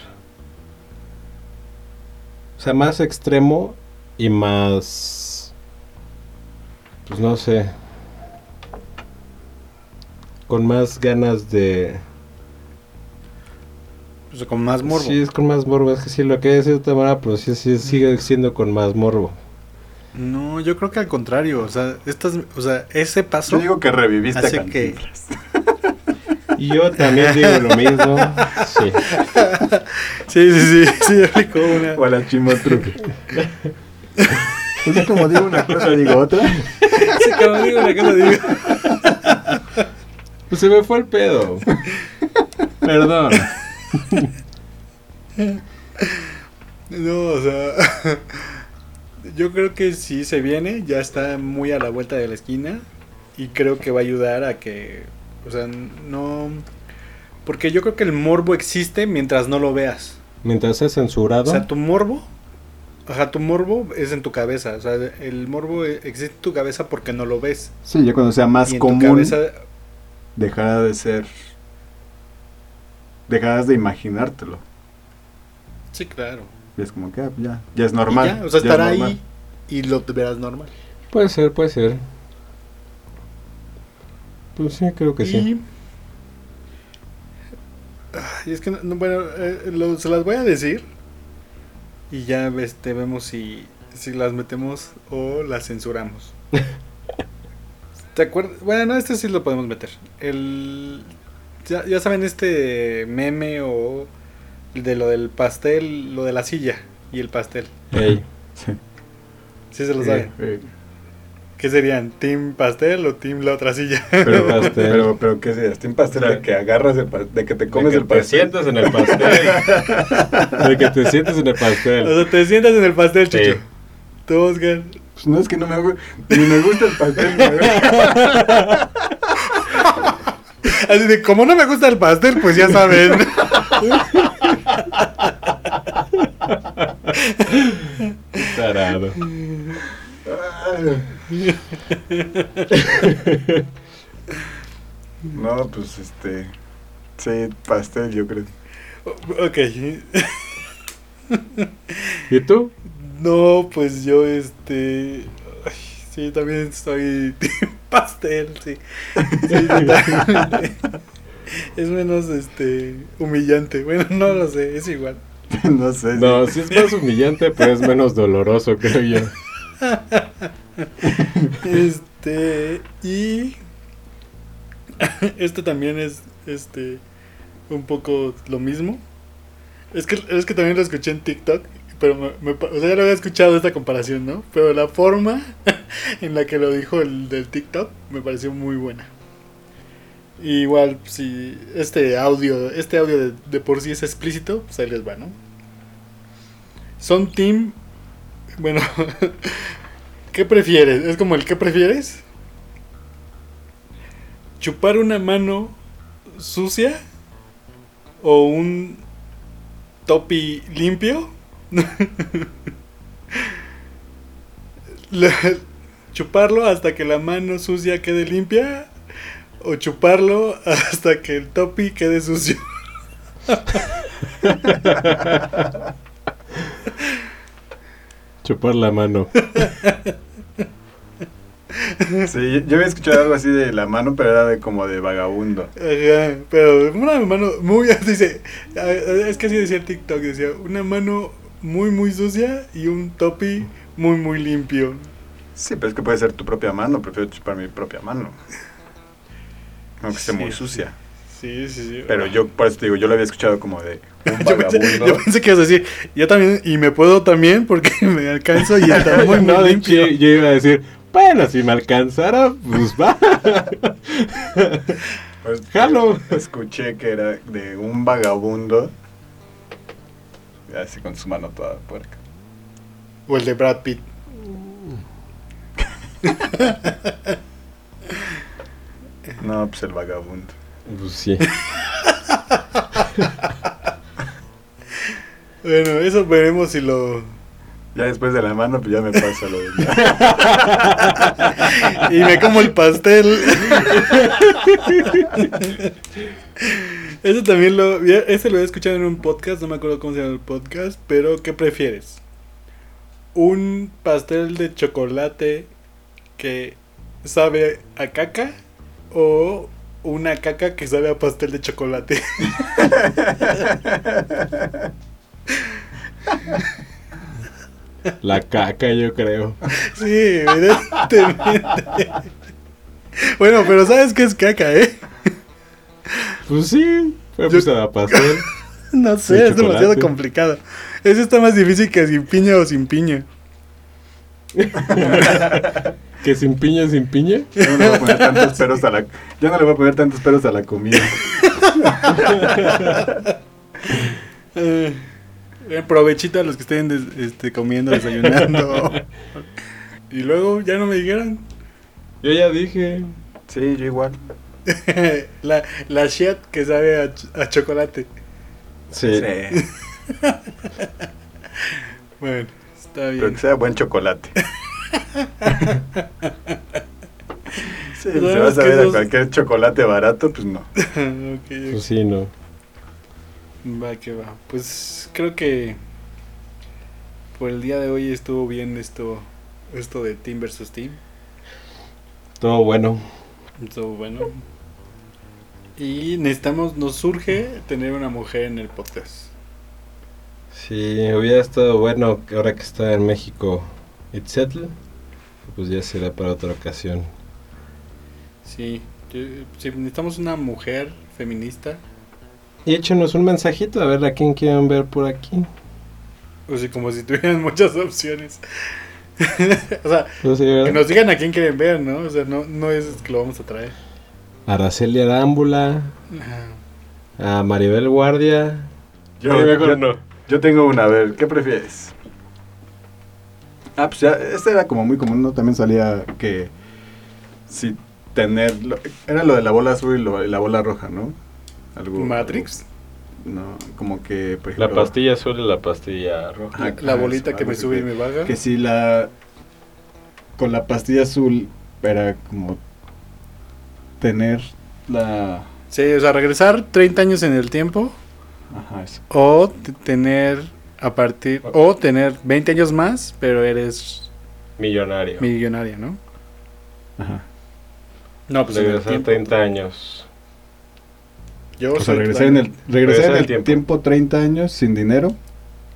S1: O sea, más extremo y más, pues no sé, con más ganas de...
S2: O sea, con más morbo.
S1: Sí, es con más morbo, es que sí, lo que es de otra manera, pero sí, sí, sigue siendo con más morbo.
S2: No, yo creo que al contrario, o sea, estas, o sea, ese paso
S3: Yo digo que reviviste a
S2: hace que-
S3: Cantinflas.
S1: Y yo también digo lo mismo, sí.
S2: Sí, sí, sí, sí, aplicó una.
S3: O a la chimotruque. Es como digo una cosa, digo otra.
S2: Sí, como digo una cosa, digo.
S1: Pues se me fue el pedo. Perdón.
S2: No, o sea, yo creo que sí se viene, ya está muy a la vuelta de la esquina y creo que va a ayudar a que, o sea, no, porque yo creo que el morbo existe mientras no lo veas.
S1: Mientras es censurado,
S2: O sea, tu morbo, ajá, tu morbo es en tu cabeza, o sea, el morbo existe en tu cabeza porque no lo ves.
S3: Sí, ya cuando sea más
S2: y en tu
S3: común,
S2: cabeza,
S3: dejará de ser. Dejarás de imaginártelo.
S2: sí, claro.
S3: Y es como que ah, ya, ya es normal.
S2: ya, o sea, estará ahí y lo verás normal.
S1: puede ser, puede ser. Pues sí, creo que sí.
S2: Ay, es que, no- no, bueno, eh, lo- se las voy a decir. Y ya este, vemos si, si las metemos o las censuramos. ¿Te acuerdas? Bueno, no, este sí lo podemos meter. El, ya, ya saben este meme o de lo del pastel, lo de la silla y el pastel.
S1: Ey,
S3: Sí.
S2: Sí se lo saben. ¿Qué serían? ¿Team pastel o team la otra silla?
S3: Pero,
S1: Pastel.
S3: pero, pero, ¿qué sería? ¿Team pastel de que agarras el pastel, de que te comes
S1: de que
S3: el pastel?
S1: te sientas en el pastel. de que te sientes en el
S2: o
S1: pastel.
S2: sea, te sientas en el pastel,
S1: Sí.
S2: Chucho. Tú, Oscar.
S3: Pues no es que no me gusta, ni me gusta el pastel.
S2: Así de, como no me gusta el pastel, pues ya saben.
S1: Tarado.
S3: No, pues este. Sí, pastel, yo creo.
S2: ok.
S1: ¿Y tú?
S2: No, pues yo, este. ay, sí, también soy team pastel, sí. Sí, totalmente. Es menos, este. Humillante. Bueno, no lo sé, es igual.
S3: no sé.
S1: No, sí es más humillante, pero es menos doloroso, creo yo.
S2: Este. Y. Este también es. Este. Un poco lo mismo. Es que, es que también lo escuché en TikTok. pero me, o sea, ya lo había escuchado esta comparación, ¿no? Pero la forma en la que lo dijo el del TikTok me pareció muy buena. Igual, si este audio, este audio de, de por sí es explícito, pues ahí les va, ¿no? Son team, bueno, ¿qué prefieres? Es como el ¿qué prefieres? ¿Chupar una mano sucia o un topi limpio? Chuparlo hasta que la mano sucia quede limpia o chuparlo hasta que el topi quede sucio.
S1: Chupar la mano.
S3: Sí, yo había escuchado algo así de la mano, pero era de como de vagabundo.
S2: Ajá, pero una mano muy dice, es que así decía el TikTok, decía una mano muy muy sucia y un topi muy muy limpio.
S3: Sí, pero es que puede ser tu propia mano, prefiero chupar mi propia mano. Aunque esté
S2: Sí.
S3: muy sucia.
S2: Sí, sí, sí.
S3: Pero yo, por eso te digo, yo lo había escuchado como de un
S2: yo, pensé,
S3: vagabundo.
S2: yo pensé que ibas a decir, yo también, y me puedo también porque me alcanzo y está muy, muy
S1: no, hecho,
S2: limpio.
S1: yo, yo iba a decir, bueno, si me alcanzara, pues va.
S3: Pues,
S1: Jalo.
S3: Escuché que era de un vagabundo. Así con su mano toda puerca.
S2: O el de Brad Pitt.
S3: No, pues el vagabundo.
S1: Pues sí.
S2: Bueno, eso veremos si lo...
S3: Ya después de la mano, pues ya me pasa lo de...
S2: Y me como el pastel. Eso también lo... Ese lo he escuchado en un podcast, no me acuerdo cómo se llama el podcast, pero ¿qué prefieres? ¿Un pastel de chocolate que sabe a caca o una caca que sabe a pastel de chocolate?
S1: La caca, yo creo.
S2: Sí, evidentemente. Bueno, pero ¿sabes qué es caca, eh?
S1: Pues sí.
S2: Yo-
S1: pues a pasar.
S2: No sé,
S1: De
S2: es demasiado complicado. Eso está más difícil que sin piña o sin piña.
S1: Que sin piña, sin piña.
S3: Yo no le voy a poner tantos peros a la, yo no le voy a poner tantos peros a la comida.
S2: Eh, eh, provechito a los que estén des- este, comiendo, desayunando. y luego ya no me dijeron.
S1: Yo ya dije.
S3: Sí, yo igual.
S2: la, la shit que sabe a, ch- a chocolate.
S1: Sí.
S2: Bueno, está
S3: Pero
S2: bien.
S3: que sea buen chocolate.
S2: Pero
S3: si
S2: es
S3: vas a ver a cualquier chocolate barato, pues no.
S1: Pues sí, no.
S2: Va que va. Pues creo que por el día de hoy estuvo bien esto esto de Team versus Team.
S1: Todo bueno.
S2: Estuvo bueno. Y necesitamos, nos surge tener una mujer en el podcast.
S1: Sí, hubiera estado bueno ahora que está en México Itzetl. Pues ya será para otra ocasión.
S2: Sí, sí, necesitamos una mujer feminista.
S1: Y échenos un mensajito a ver a quién quieren ver por aquí.
S2: O sea, como si tuvieran muchas opciones. o sea,
S1: Pues sí,
S2: que nos digan a quién quieren ver, ¿no? O sea, no, no es que lo vamos a traer.
S1: Araceli Arámbula, a Maribel Guardia.
S3: Yo, yo-
S1: no.
S3: yo tengo una, a ver, ¿qué prefieres? Ah, pues ya, este era como muy común, ¿no? También salía que si tener, lo- era lo de la bola azul y, lo- y la bola roja, ¿no? Algo,
S2: Matrix,
S3: No, como que, por
S1: La
S3: ejemplo...
S1: pastilla azul y la pastilla roja.
S3: Ajá,
S2: la
S3: eso,
S2: bolita que me sube y me baja.
S3: Que si la... Con la pastilla azul era como tener la...
S2: Sí, o sea, regresar 30 años en el tiempo
S3: Ajá, eso.
S2: o tener a partir o tener 20 años más, pero eres
S1: Millonario.
S2: millonaria, ¿no?
S3: Ajá.
S2: No, pues
S1: Regresar
S2: tiempo.
S1: 30 años.
S2: Yo
S3: O sea,
S2: soy
S3: regresar en el, regresar en
S1: el
S3: el
S1: tiempo.
S3: tiempo. 30 años sin dinero,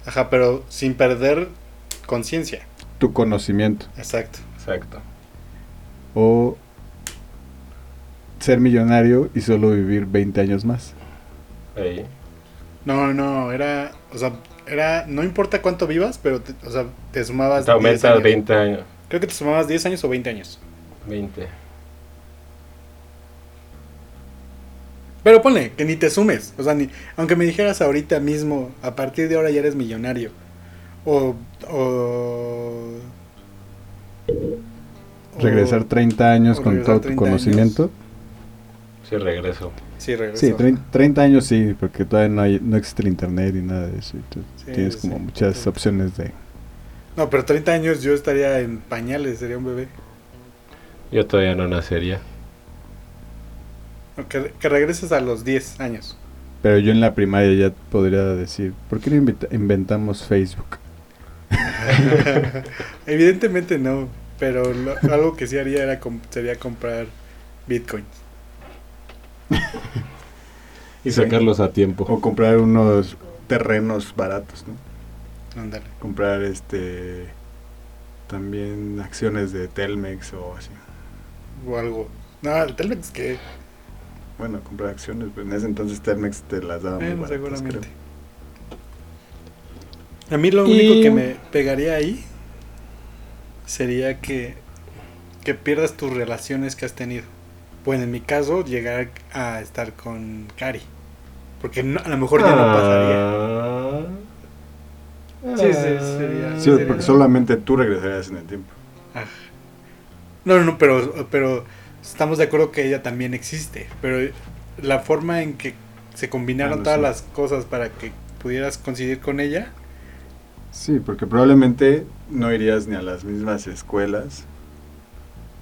S2: Ajá, pero sin perder conciencia.
S3: tu conocimiento.
S2: Exacto.
S1: Exacto.
S3: O ser millonario y solo vivir 20 años más.
S1: Ahí.
S2: No, no, era, o sea, era, no importa cuánto vivas, pero, te, o sea, te sumabas
S1: Te
S2: 10
S1: aumenta
S2: años.
S1: 20 años.
S2: Creo que te sumabas 10 años o 20 años.
S1: 20.
S2: Pero ponle, que ni te sumes. O sea, ni, aunque me dijeras ahorita mismo, a partir de ahora ya eres millonario. O. o
S4: Regresar
S2: o-
S4: 30 años
S2: o
S4: con todo tu
S2: 30
S4: conocimiento.
S1: Sí, regreso.
S2: Sí, regreso.
S4: Sí, 30, 30 años sí, porque todavía no, hay, no existe el internet y nada de eso.
S2: Sí,
S4: tienes
S2: sí,
S4: como
S2: sí.
S4: muchas
S2: Sí.
S4: opciones de...
S2: No, pero 30 años yo estaría en pañales, sería un bebé.
S1: Yo todavía no nacería.
S2: Que, que regreses a los 10 años.
S4: Pero yo en la primaria ya podría decir, ¿por qué no inventamos Facebook?
S2: Evidentemente no, pero lo- algo que sí haría era sería comprar bitcoins.
S1: Y sacarlos a tiempo.
S3: O comprar unos terrenos baratos, ¿no?
S2: Ándale.
S3: Comprar este también acciones de Telmex o así.
S2: O algo. No, el Telmex que.
S3: Bueno, comprar acciones, pues en ese entonces Telmex te las daba muy
S2: Bueno,
S3: baratas,
S2: seguramente.
S3: creo.
S2: A mí lo
S1: Y-
S2: único que me pegaría ahí sería que, que pierdas tus relaciones que has tenido. Bueno, en mi caso, llegar a estar con Cari. Porque no- a lo mejor ya no pasaría.
S1: Ah.
S2: Sí, sí, sería-
S3: Sí,
S2: sería-
S3: porque solamente tú regresarías en el tiempo.
S2: Ah. No, no, no, pero, pero estamos de acuerdo que ella también existe. Pero la forma en que se combinaron
S3: Ah, no,
S2: todas
S3: sí.
S2: las cosas para que pudieras coincidir con ella.
S3: Sí, porque probablemente no irías ni a las mismas escuelas.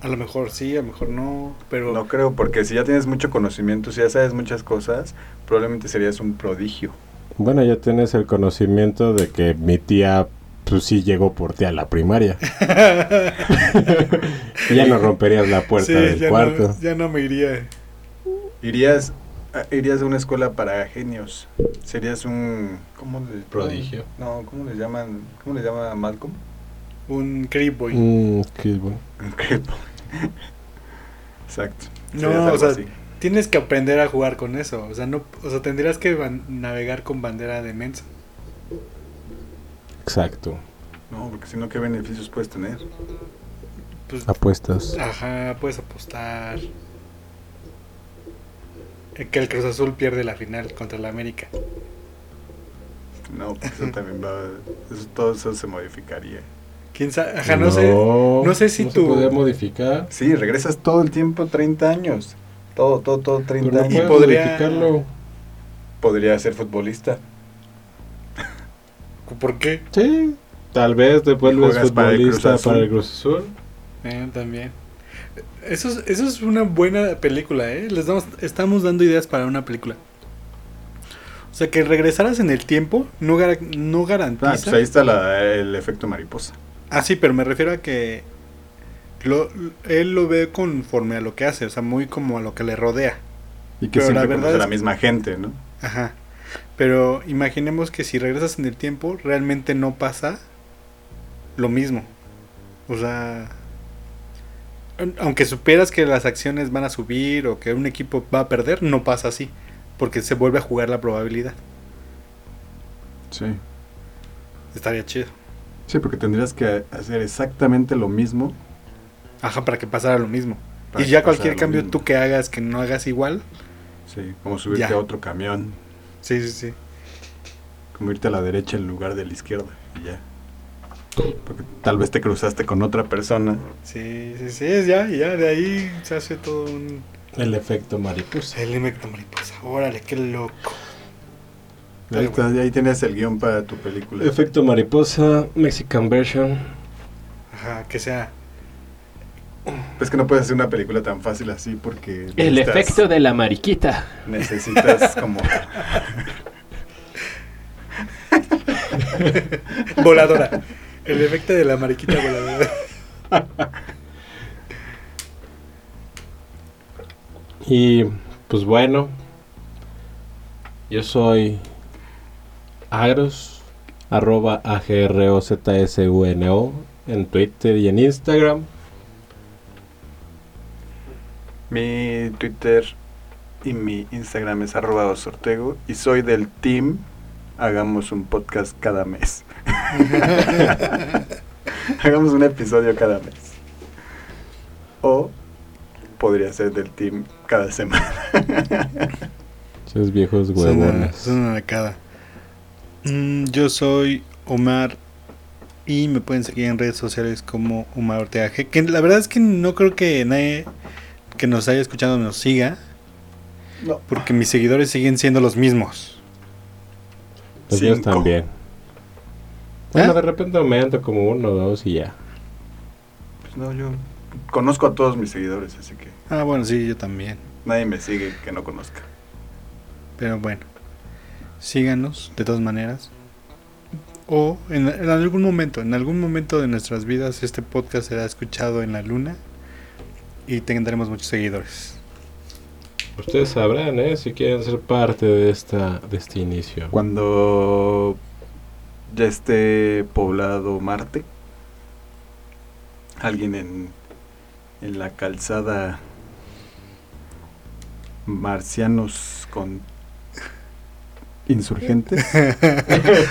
S2: A lo mejor sí, a lo mejor no, pero
S3: No creo, porque si ya tienes mucho conocimiento, si ya sabes muchas cosas, probablemente serías un prodigio.
S1: Bueno, ya tienes el conocimiento de que mi tía, pues sí llegó por ti a la primaria. Y ya no romperías la puerta
S2: Sí,
S1: del
S2: ya
S1: cuarto.
S2: No, ya no me iría.
S3: Irías a, irías a una escuela para genios. Serías un ¿cómo le
S1: Prodigio.
S3: No, ¿cómo le llaman? ¿Cómo le llama a Malcolm?
S2: Un creep boy.
S1: Mm, bueno.
S3: Un creep. Exacto.
S2: No, o sea,
S3: así.
S2: tienes que aprender a jugar con eso. O sea, no, o sea, tendrías que navegar con bandera de mensa.
S1: Exacto.
S3: No, porque si no, ¿qué beneficios puedes tener?
S2: Pues,
S1: Apuestas.
S2: ajá, puedes apostar. Eh, Que el Cruz Azul pierde la final contra el América.
S3: No, pues eso también va. Eso, todo eso se modificaría.
S2: ¿Quién sabe? Ajá, no, sé. no sé si
S1: no
S2: tu-
S1: se podía modificar.
S3: Sí, regresas todo el tiempo 30 años. Todo, todo, todo 30
S1: Pero no
S3: años.
S2: Y podría-
S1: modificarlo.
S3: Podría ser futbolista.
S2: ¿Por qué?
S1: Sí. Tal vez te vuelves
S3: juegas para el Cruz
S1: futbolista para el Cruz Azul.
S2: Eh, también. Eso es, eso es una buena película, ¿eh? Les damos, estamos dando ideas para una película. O sea, que regresaras en el tiempo no, gar- no
S3: Ah,
S2: garantiza.
S3: pues ahí está la- el efecto mariposa.
S2: Ah, sí, pero me refiero a que lo, él lo ve conforme a lo que hace, o sea, muy como a lo que le rodea.
S3: Y que
S2: Pero la verdad
S3: conoce a la misma gente, ¿no?
S2: Ajá. Pero imaginemos que si regresas en el tiempo, realmente no pasa lo mismo. O sea, aun- aunque supieras que las acciones van a subir o que un equipo va a perder, no pasa así. Porque se vuelve a jugar la probabilidad.
S3: Sí.
S2: Estaría chido.
S3: Sí, porque tendrías que hacer exactamente lo mismo.
S2: Ajá, para que pasara lo mismo.
S3: para
S2: y ya cualquier cambio
S3: mismo.
S2: tú que hagas que no hagas igual.
S3: Sí, como subirte
S2: Ya.
S3: a otro camión,
S2: Sí, sí, sí.
S3: como irte a la derecha en lugar de la izquierda y ya. Porque tal vez te cruzaste con otra persona.
S2: Sí, sí, sí, es ya, ya de ahí se hace todo un...
S1: El efecto mariposa.
S2: El efecto mariposa. Órale, qué loco.
S3: Ahí, está, ahí tienes el guion para tu película.
S1: Efecto mariposa, Mexican version.
S2: Ajá, que sea...
S3: Es que no puedes hacer una película tan fácil así porque...
S1: El efecto de la mariquita.
S3: Necesitas como...
S2: Voladora. El efecto de la mariquita voladora.
S1: Y pues bueno, yo soy Agros, arroba A-G-R-O-Z-S-U-N-O en Twitter y en Instagram.
S3: Mi Twitter y mi Instagram es arroba osortego y soy del team hagamos un podcast cada mes. hagamos un episodio cada mes. O podría ser del team cada semana.
S1: Esos viejos
S2: Son una,
S1: huevones.
S2: son una cada. Mm, yo soy Omar y me pueden seguir en redes sociales como Omar Ortega G, Que la verdad es que no creo que nadie que nos haya escuchado nos siga,
S3: No.
S2: porque mis seguidores siguen siendo los mismos.
S1: Los míos también. Bueno, de repente aumento como uno o dos y ya.
S3: Pues no, yo conozco a todos mis seguidores, así que
S2: Ah, bueno, sí, yo también.
S3: nadie me sigue que no conozca.
S2: Pero bueno, síganos de todas maneras. O en, en algún momento, en algún momento de nuestras vidas, este podcast será escuchado en la luna y tendremos muchos seguidores.
S1: Ustedes sabrán, ¿eh? Si quieren ser parte de, esta, de este inicio.
S3: Cuando ya esté poblado Marte, alguien en, en la calzada marcianos con insurgentes.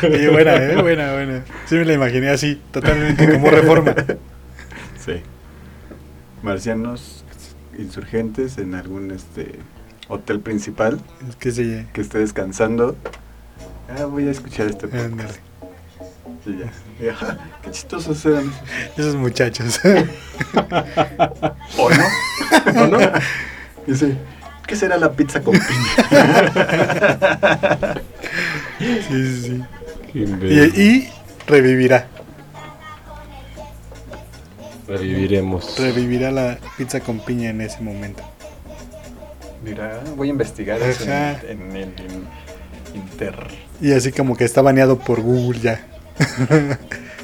S2: Y buena, ¿eh? Buena, buena. Sí me la imaginé así, totalmente como reforma.
S3: sí. Marcianos insurgentes en algún este hotel principal
S2: Es que sí,
S3: que esté descansando. Ah, voy a escuchar este podcast. Y ya. Y, qué chistosos eran.
S2: Esos muchachos.
S3: ¿O no? ¿O no? Dice, ¿qué será la pizza con piña?
S2: Sí, sí, Y, y revivirá.
S1: Reviviremos.
S2: Revivirá la pizza con piña en ese momento.
S3: Dirá, voy a investigar eso
S2: Ajá.
S3: en, en el in- Inter.
S2: Y así como que está baneado por Google ya.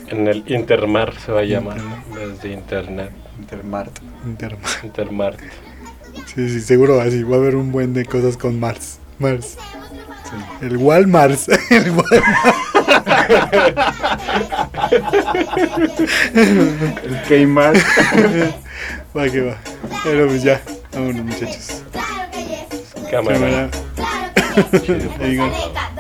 S1: En el Intermar se va a llamar. Desde Internet.
S3: Intermart.
S2: Interma.
S1: Intermar.
S2: Sí, sí, seguro así. Va a haber un buen de cosas con Mars. Mars.
S3: Sí.
S2: El Walmart. El Walmart.
S3: El Kmart.
S2: Va que va. Pero pues ya. Vámonos muchachos.
S1: Cámara.
S2: Cámara.
S1: Chido.
S2: Ahí va.
S5: Neta,